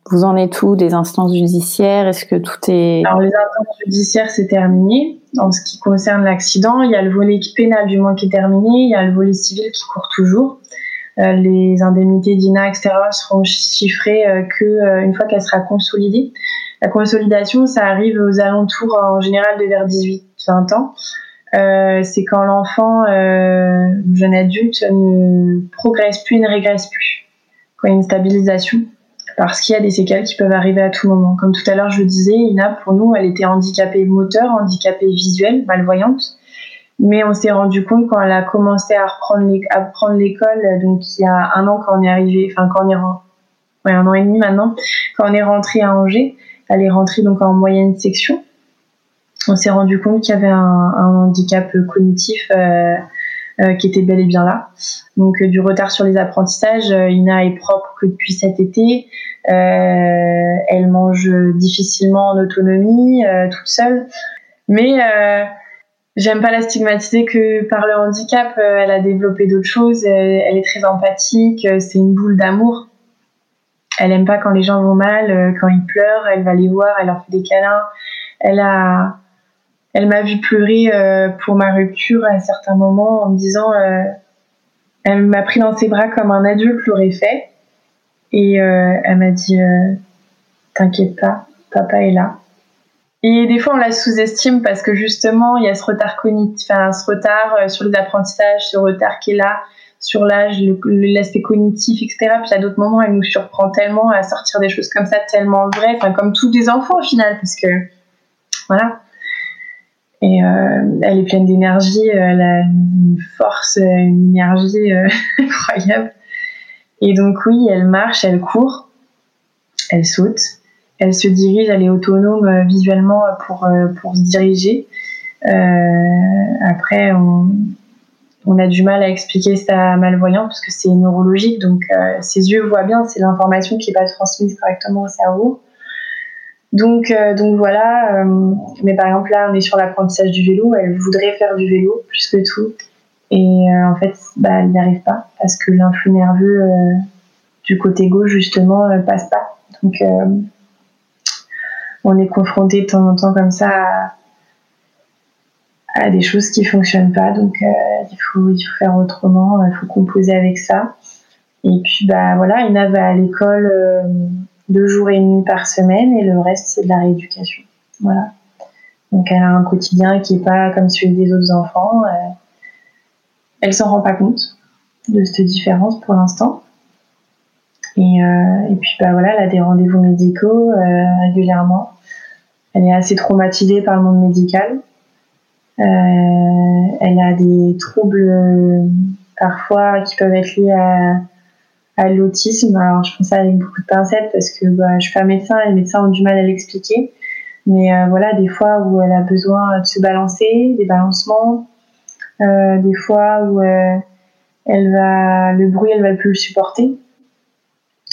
vous en êtes où des instances judiciaires? Est-ce que tout est Alors les instances judiciaires c'est terminé. En ce qui concerne l'accident, il y a le volet pénal du moins qui est terminé, il y a le volet civil qui court toujours. Euh, les indemnités d'INA, etc., seront chiffrées euh, que euh, fois qu'elle sera consolidée. La consolidation, ça arrive aux alentours en général de vers 18-20 ans. C'est quand l'enfant, euh, jeune adulte, ne progresse plus, ne régresse plus, quand il y a une stabilisation, parce qu'il y a des séquelles qui peuvent arriver à tout moment. Comme tout à l'heure, je le disais, Ina, pour nous, elle était handicapée moteur, handicapée visuelle, malvoyante. Mais on s'est rendu compte quand elle a commencé à reprendre l'école, donc il y a un an quand on est arrivé, enfin quand on est ouais, un an et demi maintenant, quand on est rentré à Angers, elle est rentrée donc en moyenne section. On s'est rendu compte qu'il y avait un, handicap cognitif euh, euh, qui était bel et bien là. Donc euh, du retard sur les apprentissages, Ina est propre que depuis cet été. elle mange difficilement en autonomie, toute seule. Mais J'aime pas la stigmatiser que par le handicap. Euh, elle a développé d'autres choses. Elle, est très empathique. Euh, c'est une boule d'amour. Elle aime pas quand les gens vont mal, euh, quand ils pleurent. Elle va les voir. Elle leur fait des câlins. Elle a, elle m'a vu pleurer pour ma rupture à certains moments en me disant, elle m'a pris dans ses bras comme un adulte l'aurait fait. Et elle m'a dit, t'inquiète pas, papa est là. Et des fois, on la sous-estime parce que justement, il y a ce retard cognitif, enfin, ce retard euh, sur les apprentissages, ce retard qui est là sur l'âge, l'aspect cognitif, etc. Puis à d'autres moments, elle nous surprend tellement à sortir des choses comme ça, tellement vraies, enfin, comme tous des enfants au final, parce que, voilà. Et euh, elle est pleine d'énergie, elle a une force, une énergie euh, incroyable. Et donc, oui, elle marche, elle court, elle saute, elle se dirige, elle est autonome euh, visuellement pour, euh, pour se diriger. Euh, après, on, a du mal à expliquer sa malvoyance parce que c'est neurologique, donc ses yeux voient bien, c'est l'information qui n'est pas transmise correctement au cerveau. Donc, donc voilà, mais par exemple là, on est sur l'apprentissage du vélo, elle voudrait faire du vélo plus que tout, et en fait, bah, elle n'y arrive pas parce que l'influx nerveux du côté gauche justement passe pas. On est confronté de temps en temps comme ça à, des choses qui fonctionnent pas. Donc euh, il, faut, faire autrement, il faut composer avec ça. Et puis bah voilà, Ina va à l'école euh, deux jours et demi par semaine et le reste c'est de la rééducation. Voilà. Donc elle a un quotidien qui est pas comme celui des autres enfants. Euh, elle s'en rend pas compte de cette différence pour l'instant. Et, et puis bah voilà, elle a des rendez-vous médicaux régulièrement. Elle est assez traumatisée par le monde médical. elle a des troubles parfois qui peuvent être liés à, l'autisme. Alors je pense ça avec beaucoup de pincettes parce que bah, je suis pas médecin et les médecins ont du mal à l'expliquer. Mais euh, voilà, des fois où elle a besoin de se balancer, des balancements, euh, des fois où euh, elle va, le bruit, elle va plus le supporter.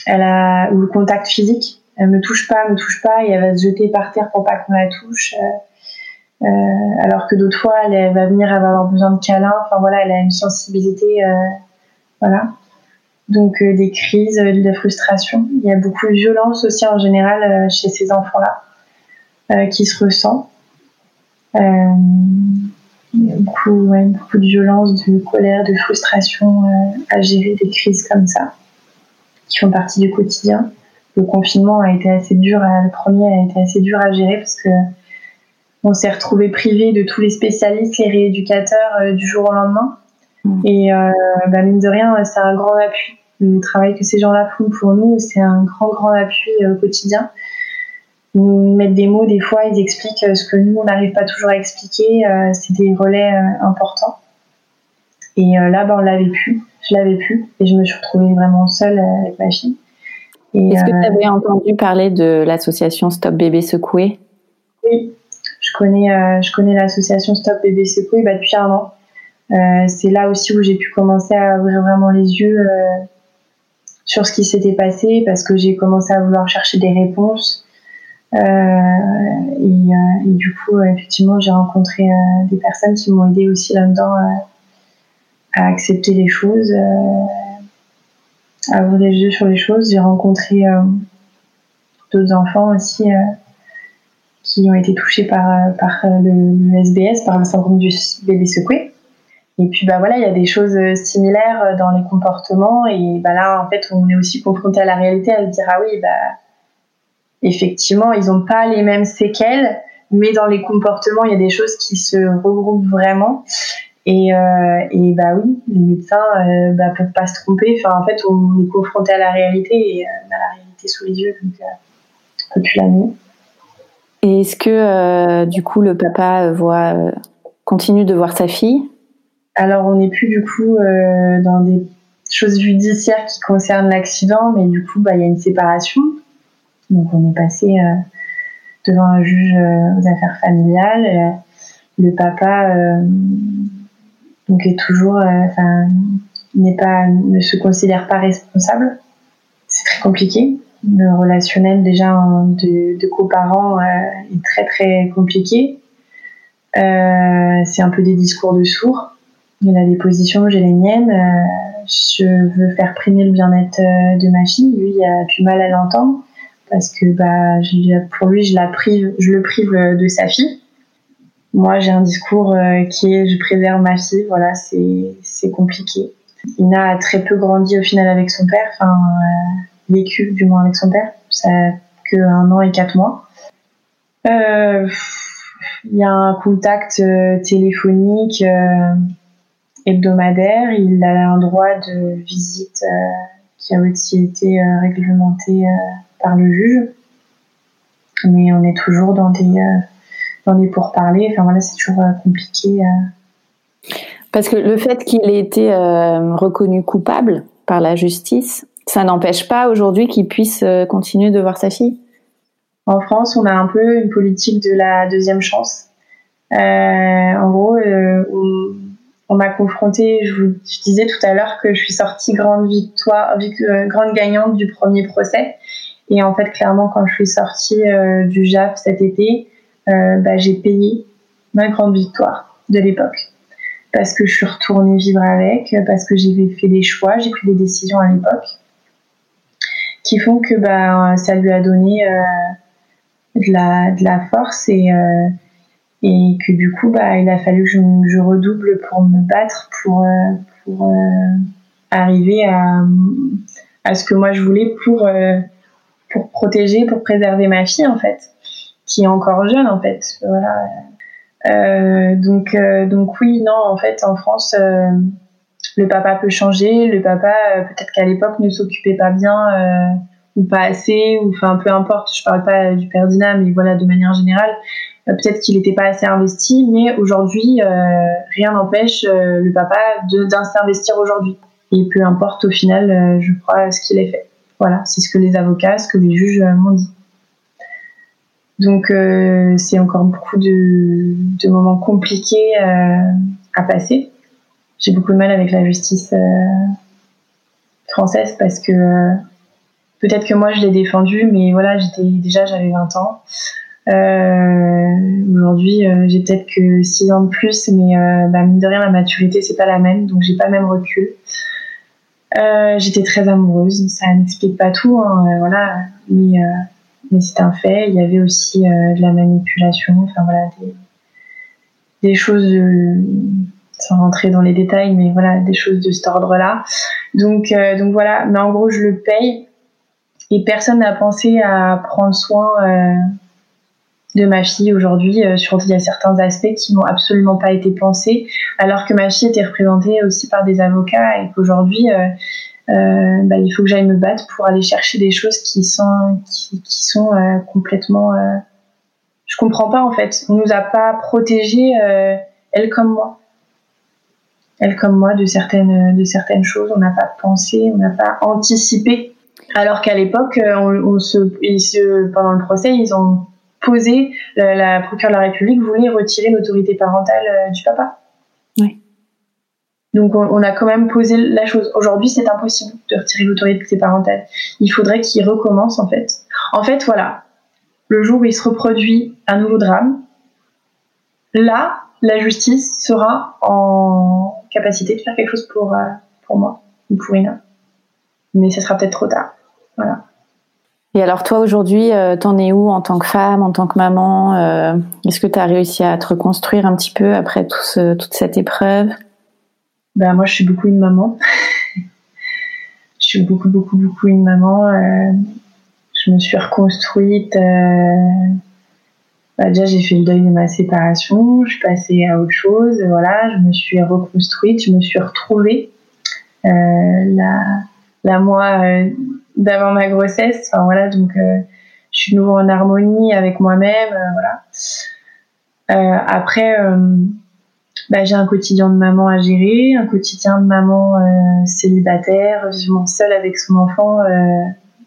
Elle a, ou le contact physique, elle me touche pas, me touche pas, et elle va se jeter par terre pour pas qu'on la touche. alors que d'autres fois, elle, va venir, elle va avoir besoin de câlins. Enfin voilà, elle a une sensibilité, voilà. Donc des crises, de frustration. Il y a beaucoup de violence aussi en général chez ces enfants-là. Euh, qui se ressent. Euh, beaucoup, beaucoup de violence, de colère, de frustration euh, à gérer des crises comme ça, qui font partie du quotidien. Le confinement a été assez dur, le premier a été assez dur à gérer parce que on s'est retrouvé privé de tous les spécialistes, les rééducateurs du jour au lendemain. Mmh. Et bah, mine de rien, c'est un grand appui. Le travail que ces gens-là font pour nous, c'est un grand, grand appui au quotidien nous mettent des mots, des fois ils expliquent euh, ce que nous on n'arrive pas toujours à expliquer, euh, c'est des relais euh, importants. Et là, ben, on l'avait pu, je l'avais pu, et je me suis retrouvée vraiment seule avec ma fille. Est-ce que tu avais entendu parler de l'association Stop Bébé Secoué? Oui, je connais, je connais l'association Stop Bébé Secoué bah, depuis un an. c'est là aussi où j'ai pu commencer à ouvrir vraiment les yeux sur ce qui s'était passé parce que j'ai commencé à vouloir chercher des réponses euh, et, euh, et, du coup, effectivement, j'ai rencontré euh, des personnes qui m'ont aidé aussi là-dedans à accepter les choses, à ouvrir les yeux sur les choses. J'ai rencontré d'autres enfants aussi qui ont été touchés par, par le, SBS, par le syndrome du bébé secoué. Et puis bah voilà, il y a des choses similaires dans les comportements et bah là en fait on est aussi confronté à la réalité à se dire ah oui bah effectivement, ils n'ont pas les mêmes séquelles, mais dans les comportements, il y a des choses qui se regroupent vraiment. Et, euh, et bah oui, les médecins euh, bah, peuvent pas se tromper. Enfin, en fait, on est confronté à la réalité et euh, on a la réalité sous les yeux, donc euh, on peut plus la nier. Et est-ce que euh, du coup le papa voit, continue de voir sa fille? Alors, on n'est plus du coup dans des choses judiciaires qui concernent l'accident, mais du coup, bah, il y a une séparation. Donc on est passé euh, devant un juge euh, aux affaires familiales. Euh, le papa donc est toujours, enfin, n'est pas, ne se considère pas responsable. C'est très compliqué. Le relationnel déjà de, de coparents est très très compliqué. c'est un peu des discours de sourds. Il a des positions, j'ai les miennes. je veux faire primer le bien-être de ma fille. Lui, il a du mal à l'entendre parce que bah, pour lui, je, la prive, je le prive de sa fille. Moi, j'ai un discours euh, qui est je préserve ma fille. Voilà, c'est compliqué. Ina a très peu grandi au final avec son père, enfin, euh, vécu du moins avec son père. Ça que un an et quatre mois. Euh, il y a un contact téléphonique hebdomadaire. Il a un droit de visite qui a aussi été réglementé par le juge. Mais on est toujours dans des, dans des pourparlers. Enfin voilà, c'est toujours euh, compliqué. Euh. Parce que le fait qu'il ait été reconnu coupable par la justice, ça n'empêche pas aujourd'hui qu'il puisse continuer de voir sa fille? En France, on a un peu une politique de la deuxième chance. en gros, on, m'a confronté, je vous disais tout à l'heure que je suis sortie grande victoire, grande gagnante du premier procès. Et en fait, clairement, quand je suis sortie euh, du JAF cet été, euh, bah, j'ai payé ma grande victoire de l'époque. Parce que je suis retournée vivre avec, parce que j'ai fait des choix, j'ai pris des décisions à l'époque qui font que bah, ça lui a donné euh, de, la, de la force et, euh, et que du coup, bah, il a fallu que je, redouble pour me battre, pour, euh, pour arriver à, à ce que moi je voulais pour pour protéger, pour préserver ma fille en fait, qui est encore jeune en fait. Voilà. Euh, donc, euh, donc oui, non, en fait, en France, euh, le papa peut changer, le papa peut-être qu'à l'époque ne s'occupait pas bien ou pas assez, ou enfin peu importe, je parle pas du père Dina, mais voilà, de manière générale, peut-être qu'il n'était pas assez investi, mais aujourd'hui, rien n'empêche le papa d'investir aujourd'hui. Et peu importe au final, je crois, ce qu'il ait fait. Voilà, c'est ce que les avocats, ce que les juges m'ont dit. Donc euh, c'est encore beaucoup de, de moments compliqués euh, à passer. J'ai beaucoup de mal avec la justice euh, française parce que euh, peut-être que moi je l'ai défendu, mais voilà, j'étais déjà j'avais 20 ans. Aujourd'hui j'ai peut-être que 6 ans de plus, mais bah, mine de rien la maturité c'est pas la même, donc j'ai pas le même recul. j'étais très amoureuse, ça n'explique pas tout, hein, voilà, mais mais c'est un fait. Il y avait aussi euh, de la manipulation, enfin voilà, des, choses, sans rentrer dans les détails, mais voilà, des choses de cet ordre-là. Donc, euh, donc voilà, mais en gros, je le paye et personne n'a pensé à prendre soin euh, de ma fille aujourd'hui. sur il y a certains aspects qui n'ont absolument pas été pensés, alors que ma fille était représentée aussi par des avocats et qu'aujourd'hui euh, bah, il faut que j'aille me battre pour aller chercher des choses qui sont qui, qui sont euh, complètement euh... je comprends pas en fait. On nous a pas protégé euh, elle comme moi. Elle comme moi de certaines de certaines choses. On n'a pas pensé on n'a pas anticipé. Alors qu'à l'époque on, on se, se, pendant le procès ils ont posé la, la procureure de la République voulait retirer l'autorité parentale du papa donc on, a quand même posé la chose. Aujourd'hui, c'est impossible de retirer l'autorité parentale. Il faudrait qu'il recommence en fait. En fait, voilà, le jour où il se reproduit un nouveau drame, là, la justice sera en capacité de faire quelque chose pour, euh, moi ou pour Ina. Mais ce sera peut-être trop tard. Voilà. Et alors toi aujourd'hui, euh, t'en es où en tant que femme, en tant que maman euh, Est-ce que tu as réussi à te reconstruire un petit peu après toute cette épreuve? Ben, moi, je suis beaucoup une maman. je suis beaucoup, beaucoup, beaucoup une maman. Euh, je me suis reconstruite. Euh, bah, déjà, j'ai fait le deuil de ma séparation. Je suis passée à autre chose. Voilà, je me suis reconstruite. Je me suis retrouvée. Euh, la, la moi euh, d'avant ma grossesse. Enfin, voilà, donc je suis de nouveau en harmonie avec moi-même. voilà. après bah, j'ai un quotidien de maman à gérer, un quotidien de maman euh, célibataire, vivement seule avec son enfant euh,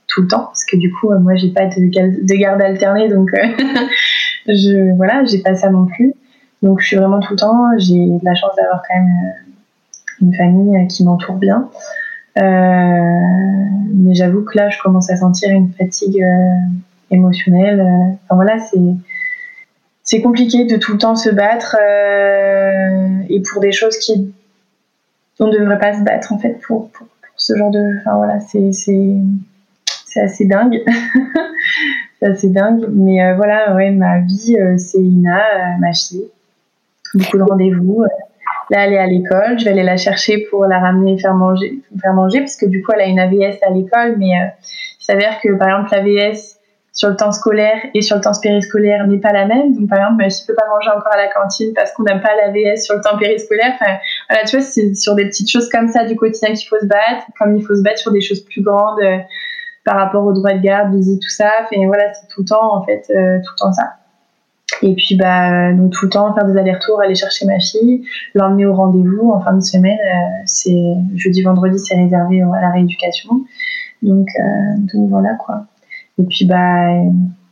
tout le temps, parce que du coup, euh, moi, j'ai pas de, de, garde alternée, donc euh, je voilà, j'ai pas ça non plus. Donc, je suis vraiment tout le temps. J'ai de la chance d'avoir quand même euh, une famille qui m'entoure bien. mais j'avoue que là, je commence à sentir une fatigue émotionnelle. Enfin voilà, c'est c'est compliqué de tout le temps se battre euh, et pour des choses qui on ne devrait pas se battre en fait pour, pour, ce genre de enfin voilà c'est c'est assez dingue. C'est assez dingue mais euh, voilà ouais ma vie euh, c'est Ina ma fille beaucoup de rendez-vous là elle est à l'école je vais aller la chercher pour la ramener faire manger faire manger parce que du coup elle a une AVS à l'école mais il s'avère que par exemple l'AVS sur le temps scolaire et sur le temps périscolaire n'est pas la même. Donc, par exemple, bah, je peux pas manger encore à la cantine parce qu'on n'a pas la VS sur le temps périscolaire. Voilà, tu vois, c'est sur des petites choses comme ça du quotidien qu'il faut se battre, comme il faut se battre sur des choses plus grandes euh, par rapport aux droits de garde, visite, tout ça. Enfin, voilà, c'est tout le temps, en fait, euh, tout le temps ça. Et puis, bah, donc tout le temps, faire des allers-retours, aller chercher ma fille, l'emmener au rendez-vous en fin de semaine. Euh, c'est jeudi, vendredi, c'est réservé à la rééducation. Donc, donc voilà, quoi. Et puis, bah,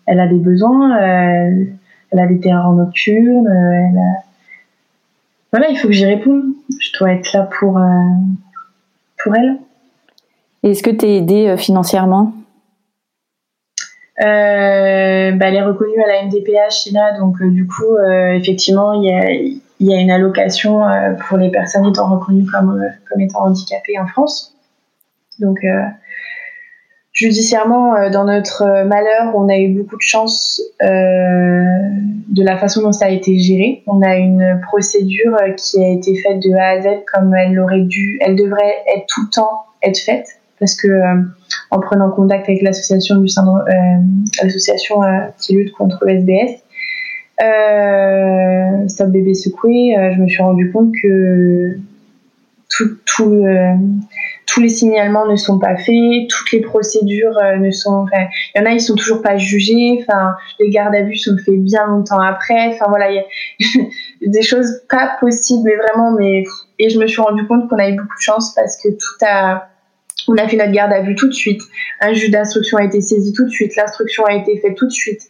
elle a des besoins, euh, elle a des terrains nocturnes, euh, elle a... Voilà, il faut que j'y réponde. Je dois être là pour, euh, pour elle. Est-ce que tu es aidée financièrement? Bah, elle est reconnue à la MDPH, là, donc du coup, effectivement, il y a, y a, une allocation pour les personnes étant reconnues comme, comme étant handicapées en France. Donc, judiciairement, euh, dans notre euh, malheur, on a eu beaucoup de chance euh, de la façon dont ça a été géré. On a une procédure qui a été faite de A à Z comme elle aurait dû, elle devrait être tout le temps être faite, parce que en prenant contact avec l'association du syndrome, l'association qui lutte contre le SBS, Stop Bébé Secoué, je me suis rendu compte que tout, tout tous les signalements ne sont pas faits, toutes les procédures ne sont. Il y en a, ils sont toujours pas jugés. Enfin, les gardes à vue sont faits bien longtemps après. Enfin voilà, il y a des choses pas possibles, mais vraiment. Mais et je me suis rendu compte qu'on avait beaucoup de chance parce que tout a on a fait notre garde à vue tout de suite. Un juge d'instruction a été saisi tout de suite. L'instruction a été faite tout de suite.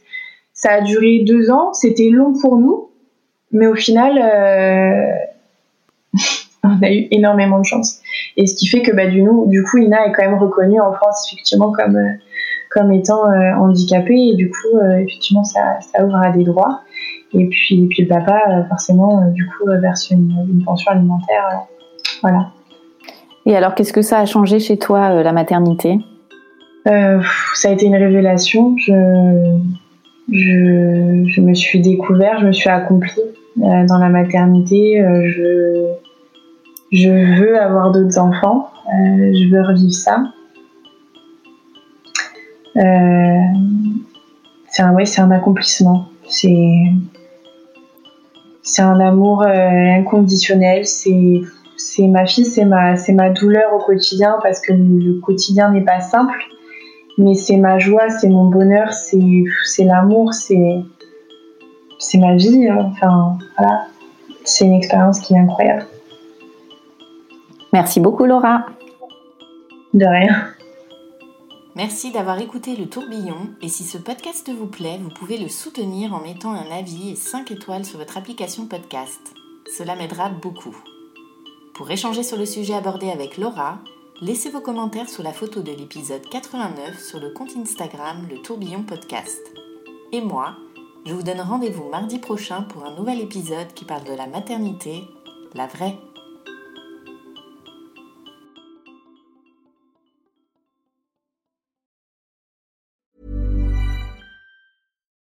Ça a duré deux ans. C'était long pour nous. Mais au final, euh, on a eu énormément de chance. Et ce qui fait que bah, du, du coup, Ina est quand même reconnue en France effectivement comme, euh, comme étant euh, handicapée. Et du coup, effectivement, ça, ça ouvre à des droits. Et puis, puis le papa, forcément, du coup, verse une, une pension alimentaire. voilà. Et alors, qu'est-ce que ça a changé chez toi, euh, la maternité? Euh, Ça a été une révélation. Je, je, me suis découvert, je me suis accomplie euh, dans la maternité. je, je veux avoir d'autres enfants. je veux revivre ça. c'est un, ouais, c'est un accomplissement. C'est, c'est un amour inconditionnel. C'est c'est ma fille, c'est ma, c'est ma douleur au quotidien parce que le quotidien n'est pas simple. Mais c'est ma joie, c'est mon bonheur, c'est, c'est l'amour, c'est, c'est ma vie. Enfin, voilà. C'est une expérience qui est incroyable. Merci beaucoup, Laura. De rien. Merci d'avoir écouté le tourbillon et si ce podcast vous plaît, vous pouvez le soutenir en mettant un avis et 5 étoiles sur votre application podcast. Cela m'aidera beaucoup. Pour échanger sur le sujet abordé avec Laura, laissez vos commentaires sous la photo de l'épisode 89 sur le compte Instagram Le Tourbillon Podcast. Et moi, je vous donne rendez-vous mardi prochain pour un nouvel épisode qui parle de la maternité, la vraie.